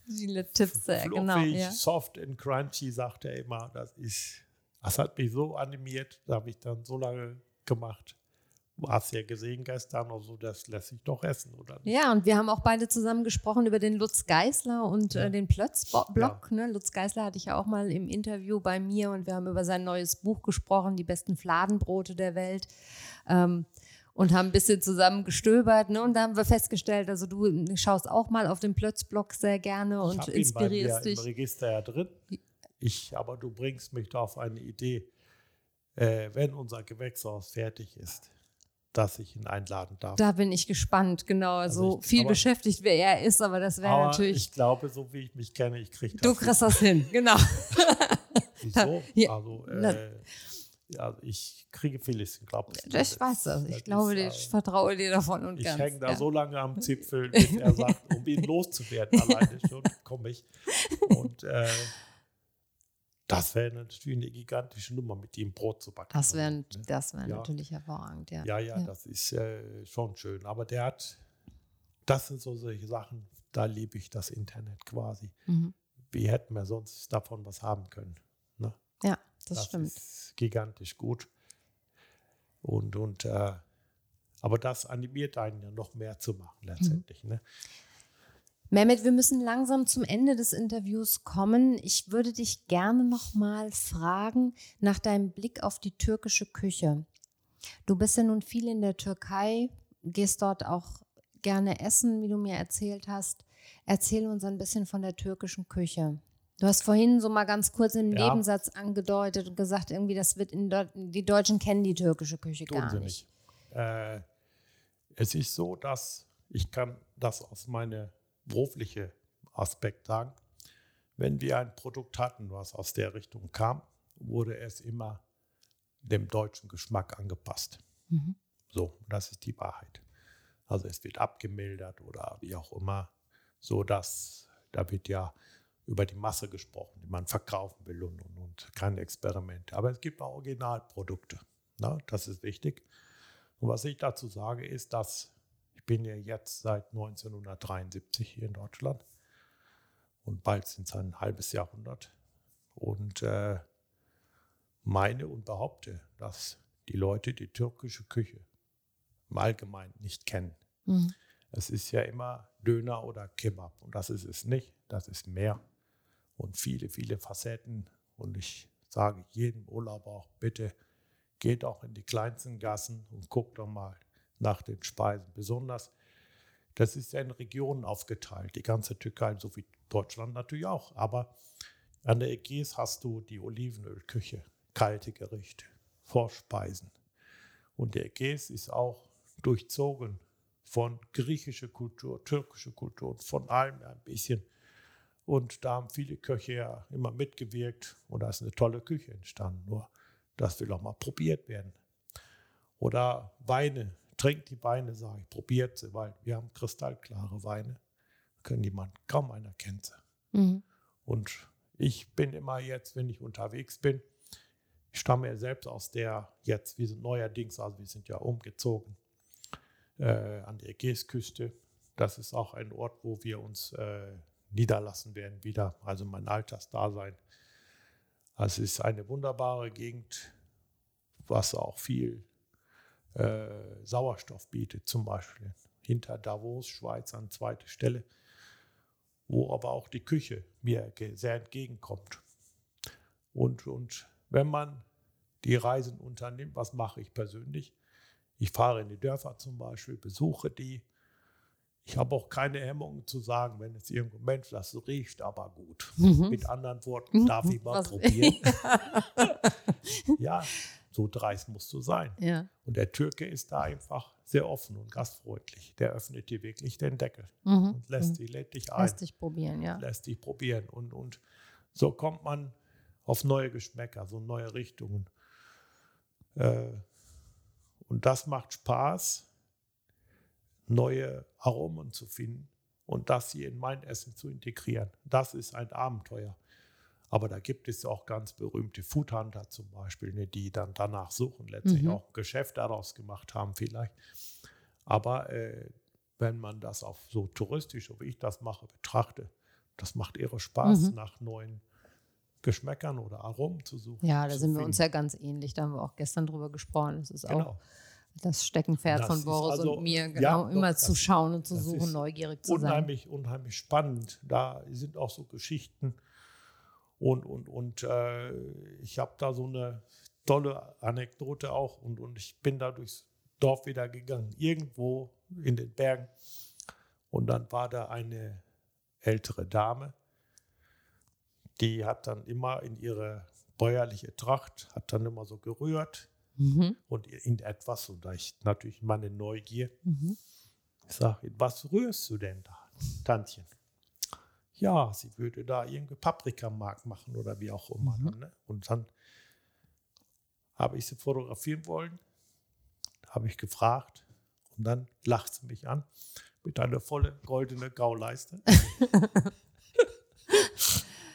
viele Tipps. Fluffig, genau, ja. soft and crunchy, sagt er immer. Das ist, das hat mich so animiert, da habe ich dann so lange gemacht. Du hast ja gesehen gestern, also das lässt sich doch essen, oder? Ja, und wir haben auch beide zusammen gesprochen über den Lutz Geißler und ja. äh, den Plötz-Block. Ja. Ne? Lutz Geißler hatte ich ja auch mal im Interview bei mir und wir haben über sein neues Buch gesprochen, die besten Fladenbrote der Welt. Ähm, und haben ein bisschen zusammen gestöbert. Ne? Und da haben wir festgestellt, also du schaust auch mal auf den Plötzblock sehr gerne und ich inspirierst ihn bei dich. Im Register ja drin. Ich, aber du bringst mich da auf eine Idee, äh, wenn unser Gewächshaus fertig ist, dass ich ihn einladen darf. Da bin ich gespannt, genau. Also, also viel aber, beschäftigt, wer er ist, aber das wäre natürlich. Ich glaube, so wie ich mich kenne, ich kriege das. Du kriegst das hin, genau. Wieso? Also, äh, ja, ich kriege vieles, glaube ich. Ich weiß das. Ich das glaube, ist, ich vertraue dir davon und ich ganz. Ich hänge da ja. so lange am Zipfel, bis er sagt, um ihn loszuwerden, alleine schon komme ich. Und äh, das wäre natürlich eine gigantische Nummer, mit ihm Brot zu backen. Das wäre das wär ja. natürlich hervorragend, ja. Ja, ja, ja. das ist äh, schon schön. Aber der hat, das sind so solche Sachen, da liebe ich das Internet quasi. Mhm. Wie hätten wir sonst davon was haben können? Ja, das, das stimmt. Ist gigantisch gut. Und, und äh, aber das animiert einen ja noch mehr zu machen letztendlich. Mhm. Ne? Mehmet, wir müssen langsam zum Ende des Interviews kommen. Ich würde dich gerne noch mal fragen nach deinem Blick auf die türkische Küche. Du bist ja nun viel in der Türkei gehst dort auch gerne essen, wie du mir erzählt hast. Erzähl uns ein bisschen von der türkischen Küche. Du hast vorhin so mal ganz kurz in Ja. Nebensatz angedeutet und gesagt, irgendwie, das wird in Deu die Deutschen kennen die türkische Küche Tun gar nicht. nicht. Äh, es ist so, dass ich kann das aus meinem beruflichen Aspekt sagen. Wenn wir ein Produkt hatten, was aus der Richtung kam, wurde es immer dem deutschen Geschmack angepasst. Mhm. So, das ist die Wahrheit. Also es wird abgemildert oder wie auch immer, so dass da wird ja über die Masse gesprochen, die man verkaufen will und, und, und keine Experimente. Aber es gibt auch Originalprodukte. Ne? Das ist wichtig. Und was ich dazu sage, ist, dass ich bin ja jetzt seit 1973 hier in Deutschland und bald sind es ein halbes Jahrhundert. Und äh, meine und behaupte, dass die Leute die türkische Küche im Allgemeinen nicht kennen. Mhm. Es ist ja immer Döner oder Kebab und das ist es nicht. Das ist mehr und viele, viele Facetten. Und ich sage jedem Urlauber auch, bitte geht auch in die kleinsten Gassen und guckt doch mal nach den Speisen. Besonders, das ist ja in Regionen aufgeteilt, die ganze Türkei, so wie Deutschland natürlich auch. Aber an der Ägäis hast du die Olivenölküche, kalte Gerichte, Vorspeisen. Und der Ägäis ist auch durchzogen von griechischer Kultur, türkischer Kultur, von allem ein bisschen. Und da haben viele Köche ja immer mitgewirkt und da ist eine tolle Küche entstanden. Nur das will auch mal probiert werden. Oder Weine, trinkt die Weine, sage ich, probiert sie, weil wir haben kristallklare Weine. Können jemand, kaum einer kennt sie. Mhm. Und ich bin immer jetzt, wenn ich unterwegs bin, ich stamme ja selbst aus der, jetzt, wir sind neuerdings, also wir sind ja umgezogen äh, an der Ägäisküste. Das ist auch ein Ort, wo wir uns äh, niederlassen werden wieder, also mein Altersdasein. Also es ist eine wunderbare Gegend, was auch viel äh, Sauerstoff bietet, zum Beispiel hinter Davos, Schweiz an zweiter Stelle, wo aber auch die Küche mir sehr entgegenkommt. Und, und wenn man die Reisen unternimmt, was mache ich persönlich? Ich fahre in die Dörfer zum Beispiel, besuche die. Ich habe auch keine Hemmungen zu sagen, wenn es irgendwo, Mensch, das riecht aber gut. Mit anderen Worten, darf ich mal Was- probieren? ja, so dreist musst du sein. Ja. Und der Türke ist da einfach sehr offen und gastfreundlich. Der öffnet dir wirklich den Deckel Mhm. und lässt Mhm. dich, lädt dich ein, Lässt dich probieren, ja. lässt dich probieren. Und, und so kommt man auf neue Geschmäcker, so neue Richtungen. Äh, und das macht Spaß, neue Aromen zu finden und das hier in mein Essen zu integrieren. Das ist ein Abenteuer. Aber da gibt es auch ganz berühmte Foodhunter zum Beispiel, ne, die dann danach suchen, letztlich Mhm. auch ein Geschäft daraus gemacht haben vielleicht. Aber äh, wenn man das auf so touristisch, so wie ich das mache, betrachte, das macht irre Spaß, Mhm. nach neuen Geschmäckern oder Aromen zu suchen. Ja, da sind wir uns ja ganz ähnlich. Da haben wir auch gestern drüber gesprochen. Das ist auch Genau. Das Steckenpferd Das von Boris also- und mir, ja, genau, doch, immer das- zu schauen und zu suchen, neugierig zu sein. unheimlich, unheimlich spannend. Da sind auch so Geschichten. Und, und, und äh, ich habe da so eine tolle Anekdote auch. Und, und ich bin da durchs Dorf wieder gegangen, irgendwo in den Bergen. Und dann war da eine ältere Dame, die hat dann immer in ihre bäuerliche Tracht, hat dann immer so gerührt Mhm. und in etwas, und da ich natürlich meine Neugier, Mhm. ich sage, was rührst du denn da, Tantchen? Ja, sie würde da irgendwie Paprikamark machen oder wie auch immer. Mhm. Dann, ne? Und dann habe ich sie fotografieren wollen, habe ich gefragt und dann lacht sie mich an mit einer volle goldene Gauleiste.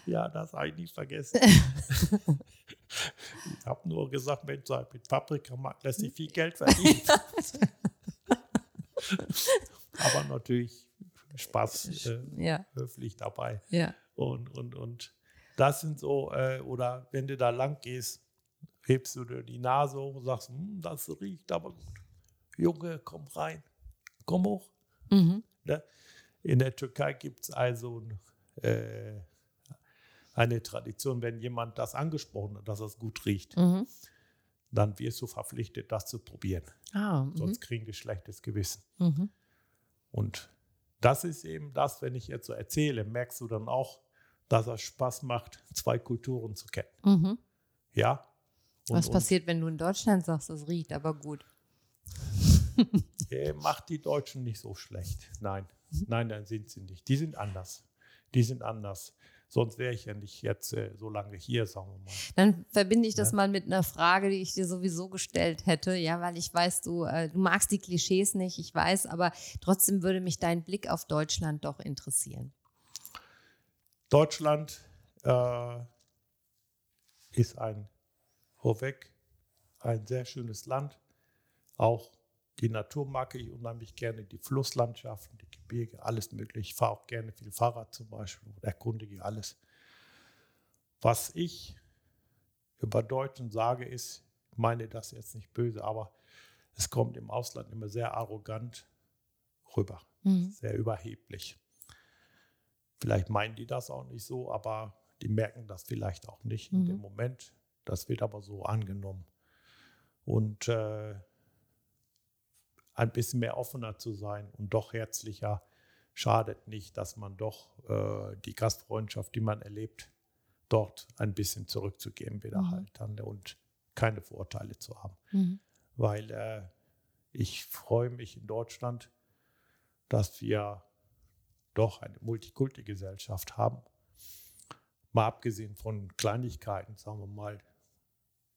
ja, das habe ich nicht vergessen. ich habe nur gesagt, Mensch, mit Paprikamark lässt sich viel Geld verdienen. Aber natürlich Spaß äh, Ja, höflich dabei. ja. Und, und, und das sind so, äh, oder wenn du da lang gehst, hebst du dir die Nase hoch und sagst, "Hm, das riecht aber gut. Junge, komm rein, komm hoch. Mhm. Ne? In der Türkei gibt es also äh, eine Tradition, wenn jemand das angesprochen hat, dass es gut riecht, Mhm. dann wirst du verpflichtet, das zu probieren. Ah, mhm. Sonst kriegen die schlechtes Gewissen. Mhm. Und das ist eben das, wenn ich jetzt so erzähle, merkst du dann auch, dass es Spaß macht, zwei Kulturen zu kennen. Mhm. Ja? Und, Was passiert, wenn du in Deutschland sagst, es riecht aber gut? Äh, macht die Deutschen nicht so schlecht. Nein, nein, dann sind sie nicht. Die sind anders. Die sind anders. Sonst wäre ich ja nicht jetzt äh, so lange hier, sagen wir mal. Dann verbinde ich das Ja. mal mit einer Frage, die ich dir sowieso gestellt hätte, ja, weil ich weiß, du, äh, du magst die Klischees nicht, ich weiß, aber trotzdem würde mich dein Blick auf Deutschland doch interessieren. Deutschland äh, ist ein vorweg ein sehr schönes Land. Auch die Natur mag ich unheimlich gerne, die Flusslandschaften, die Gebirge, alles mögliche. Ich fahre auch gerne viel Fahrrad zum Beispiel und erkundige alles. Was ich über Deutschen sage, ist, ich meine das jetzt nicht böse, aber es kommt im Ausland immer sehr arrogant rüber, sehr überheblich. Vielleicht meinen die das auch nicht so, aber die merken das vielleicht auch nicht in dem Moment. Das wird aber so angenommen. Und äh, ein bisschen mehr offener zu sein und doch herzlicher schadet nicht, dass man doch äh, die Gastfreundschaft, die man erlebt, dort ein bisschen zurückzugeben wieder Mhm. halt dann und keine Vorurteile zu haben. Mhm. Weil äh, ich freue mich in Deutschland, dass wir doch eine Multikulti-Gesellschaft haben. Mal abgesehen von Kleinigkeiten, sagen wir mal,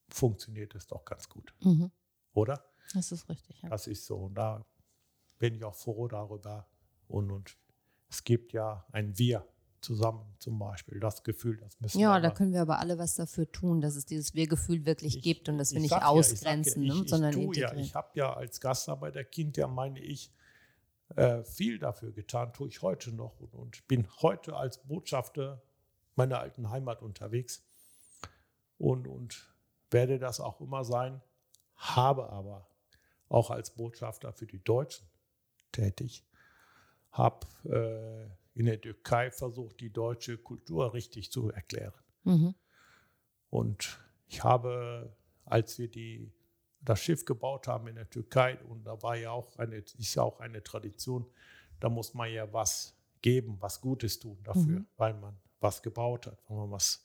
funktioniert es doch ganz gut, Mhm. oder? Das ist richtig, ja. Das ist so. Und da bin ich auch froh darüber. Und, und es gibt ja ein Wir zusammen zum Beispiel. Das Gefühl, das müssen Ja, wir da aber- können wir aber alle was dafür tun, dass es dieses Wir-Gefühl wirklich Ich- gibt und dass wir ich nicht sag ja, ich ausgrenzen, ja, ne, ich, sondern ich, ja, ich habe ja als Gastarbeiterkind, ja meine ich, äh, viel dafür getan, tue ich heute noch und, und bin heute als Botschafter meiner alten Heimat unterwegs und, und werde das auch immer sein, habe aber auch als Botschafter für die Deutschen tätig, habe äh, in der Türkei versucht, die deutsche Kultur richtig zu erklären. Mhm. Und ich habe, als wir die, das Schiff gebaut haben in der Türkei, und da war ja auch eine, ist ja auch eine Tradition, da muss man ja was geben, was Gutes tun dafür, Mhm. weil man was gebaut hat, wenn man was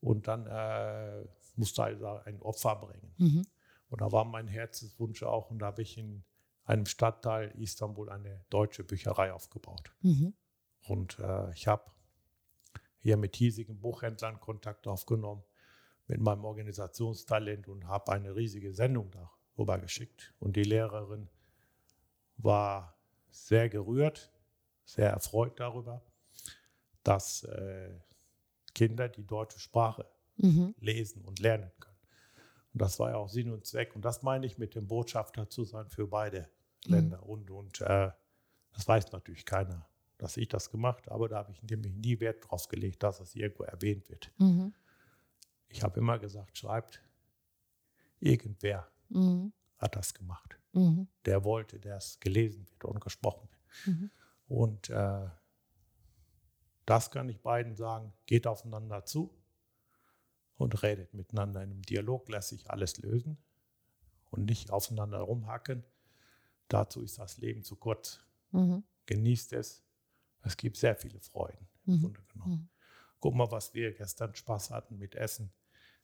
und dann äh, musste also ein Opfer bringen. Mhm. Und da war mein Herzenswunsch auch, und da habe ich in einem Stadtteil Istanbul eine deutsche Bücherei aufgebaut. Mhm. Und äh, ich habe hier mit hiesigen Buchhändlern Kontakt aufgenommen, mit meinem Organisationstalent und habe eine riesige Sendung darüber geschickt. Und die Lehrerin war sehr gerührt, sehr erfreut darüber, dass äh, Kinder die deutsche Sprache Mhm. lesen und lernen können. Und das war ja auch Sinn und Zweck. Und das meine ich mit dem Botschafter zu sein für beide Mhm. Länder. Und, und äh, das weiß natürlich keiner, dass ich das gemacht habe, aber da habe ich nämlich nie Wert drauf gelegt, dass es irgendwo erwähnt wird. Mhm. Ich habe immer gesagt, schreibt, irgendwer Mhm. hat das gemacht. Mhm. Der wollte, dass es gelesen wird und gesprochen wird. Mhm. Und äh, das kann ich beiden sagen, geht aufeinander zu und redet miteinander in einem Dialog, lässt sich alles lösen und nicht aufeinander rumhacken. Dazu ist das Leben zu kurz. Mhm. Genießt es. Es gibt sehr viele Freuden im Mhm. Grunde genommen. Mhm. Guck mal, was wir gestern Spaß hatten mit Essen.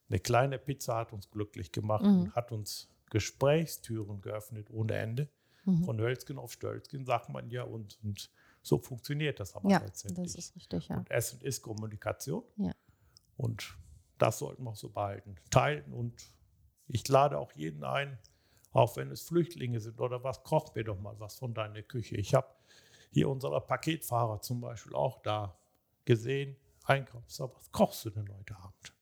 Eine kleine Pizza hat uns glücklich gemacht Mhm. und hat uns Gesprächstüren geöffnet ohne Ende. Mhm. Von Hölzgen auf Stölzgen sagt man ja und, und so funktioniert das aber Ja, letztendlich. das ist richtig, ja. Und Essen ist Kommunikation. Ja. Und das sollten wir auch so behalten. Teilen und ich lade auch jeden ein, auch wenn es Flüchtlinge sind oder was, koch mir doch mal was von deiner Küche. Ich habe hier unsere Paketfahrer zum Beispiel auch da gesehen, einkaufen. So, was kochst du denn heute Abend?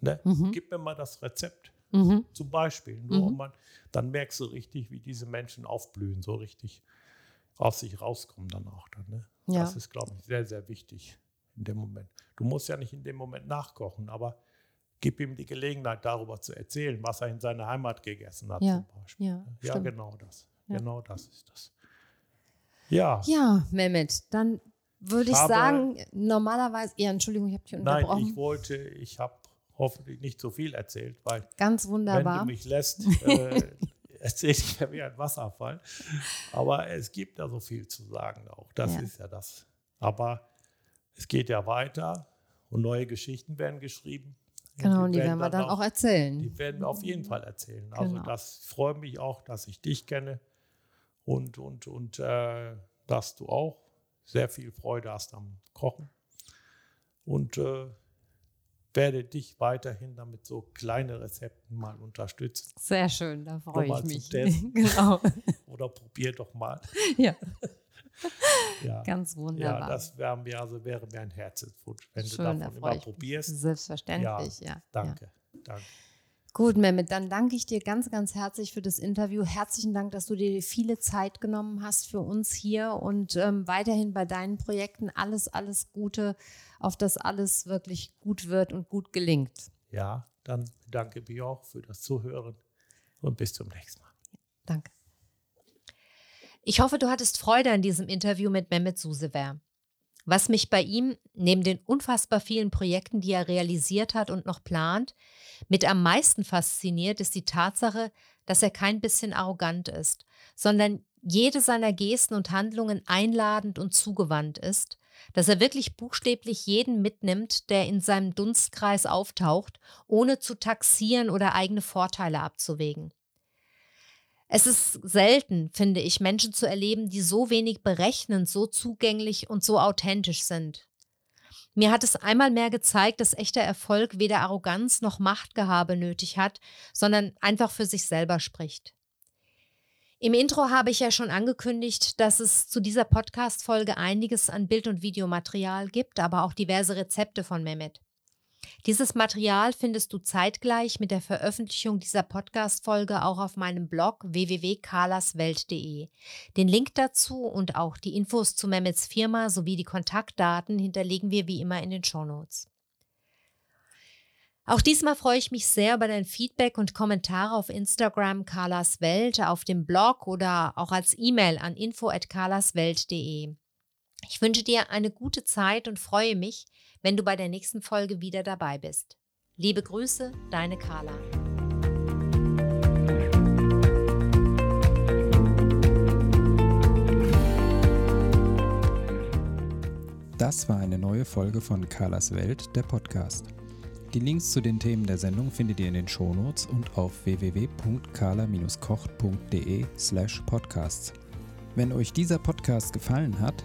Ne? Mhm. Gib mir mal das Rezept. Mhm. Zum Beispiel. Nur Mhm. man, dann merkst du richtig, wie diese Menschen aufblühen, so richtig aus sich rauskommen dann auch. Dann, ne? Ja. Das ist, glaube ich, sehr, sehr wichtig in dem Moment. Du musst ja nicht in dem Moment nachkochen, aber gib ihm die Gelegenheit, darüber zu erzählen, was er in seiner Heimat gegessen hat, Ja, zum Beispiel. ja, ja genau das. Ja. Genau das ist das. Ja, Ja, Mehmet, dann würde ich habe- sagen, normalerweise, ja, Entschuldigung, ich habe dich nein, unterbrochen. ich wollte, ich habe hoffentlich nicht so viel erzählt, weil ganz wunderbar. wenn du mich lässt, äh, erzähle ich ja wie ein Wasserfall. Aber es gibt da so viel zu sagen auch. Das ja. ist ja das. Aber es geht ja weiter und neue Geschichten werden geschrieben. Genau, und die, werden, wir dann auch, auch, erzählen. Die werden wir auf jeden Fall erzählen. Also genau. das freut mich auch, dass ich dich kenne und, und, und äh, dass du auch sehr viel Freude hast am Kochen. Und äh, werde dich weiterhin damit so kleine Rezepten mal unterstützen. Sehr schön, da freue ich mich. genau. Oder probier doch mal. Ja. ja. Ganz wunderbar. Ja, das wäre mir, also wäre mir ein Herzenswunsch, wenn Schön, du davon immer probierst. Selbstverständlich, ja. ja. Danke, ja. danke. Gut, Mehmet, dann danke ich dir ganz, ganz herzlich für das Interview. Herzlichen Dank, dass du dir viele Zeit genommen hast für uns hier und ähm, weiterhin bei deinen Projekten alles, alles Gute, auf das alles wirklich gut wird und gut gelingt. Ja, dann danke mich auch für das Zuhören und bis zum nächsten Mal. Danke. Ich hoffe, du hattest Freude an diesem Interview mit Mehmet Susever. Was mich bei ihm, neben den unfassbar vielen Projekten, die er realisiert hat und noch plant, mit am meisten fasziniert, ist die Tatsache, dass er kein bisschen arrogant ist, sondern jede seiner Gesten und Handlungen einladend und zugewandt ist, dass er wirklich buchstäblich jeden mitnimmt, der in seinem Dunstkreis auftaucht, ohne zu taxieren oder eigene Vorteile abzuwägen. Es ist selten, finde ich, Menschen zu erleben, die so wenig berechnend, so zugänglich und so authentisch sind. Mir hat es einmal mehr gezeigt, dass echter Erfolg weder Arroganz noch Machtgehabe nötig hat, sondern einfach für sich selber spricht. Im Intro habe ich ja schon angekündigt, dass es zu dieser Podcast-Folge einiges an Bild- und Videomaterial gibt, aber auch diverse Rezepte von Mehmet. Dieses Material findest du zeitgleich mit der Veröffentlichung dieser Podcast-Folge auch auf meinem Blog www.carlaswelt.de. Den Link dazu und auch die Infos zu Mehmets Firma sowie die Kontaktdaten hinterlegen wir wie immer in den Shownotes. Auch diesmal freue ich mich sehr über dein Feedback und Kommentare auf Instagram Carlas Welt, auf dem Blog oder auch als E-Mail an info@carlaswelt.de. Ich wünsche dir eine gute Zeit und freue mich, wenn du bei der nächsten Folge wieder dabei bist. Liebe Grüße, deine Carla. Das war eine neue Folge von Carlas Welt, der Podcast. Die Links zu den Themen der Sendung findet ihr in den Shownotes und auf www.carla-kocht.de slash podcasts. Wenn euch dieser Podcast gefallen hat,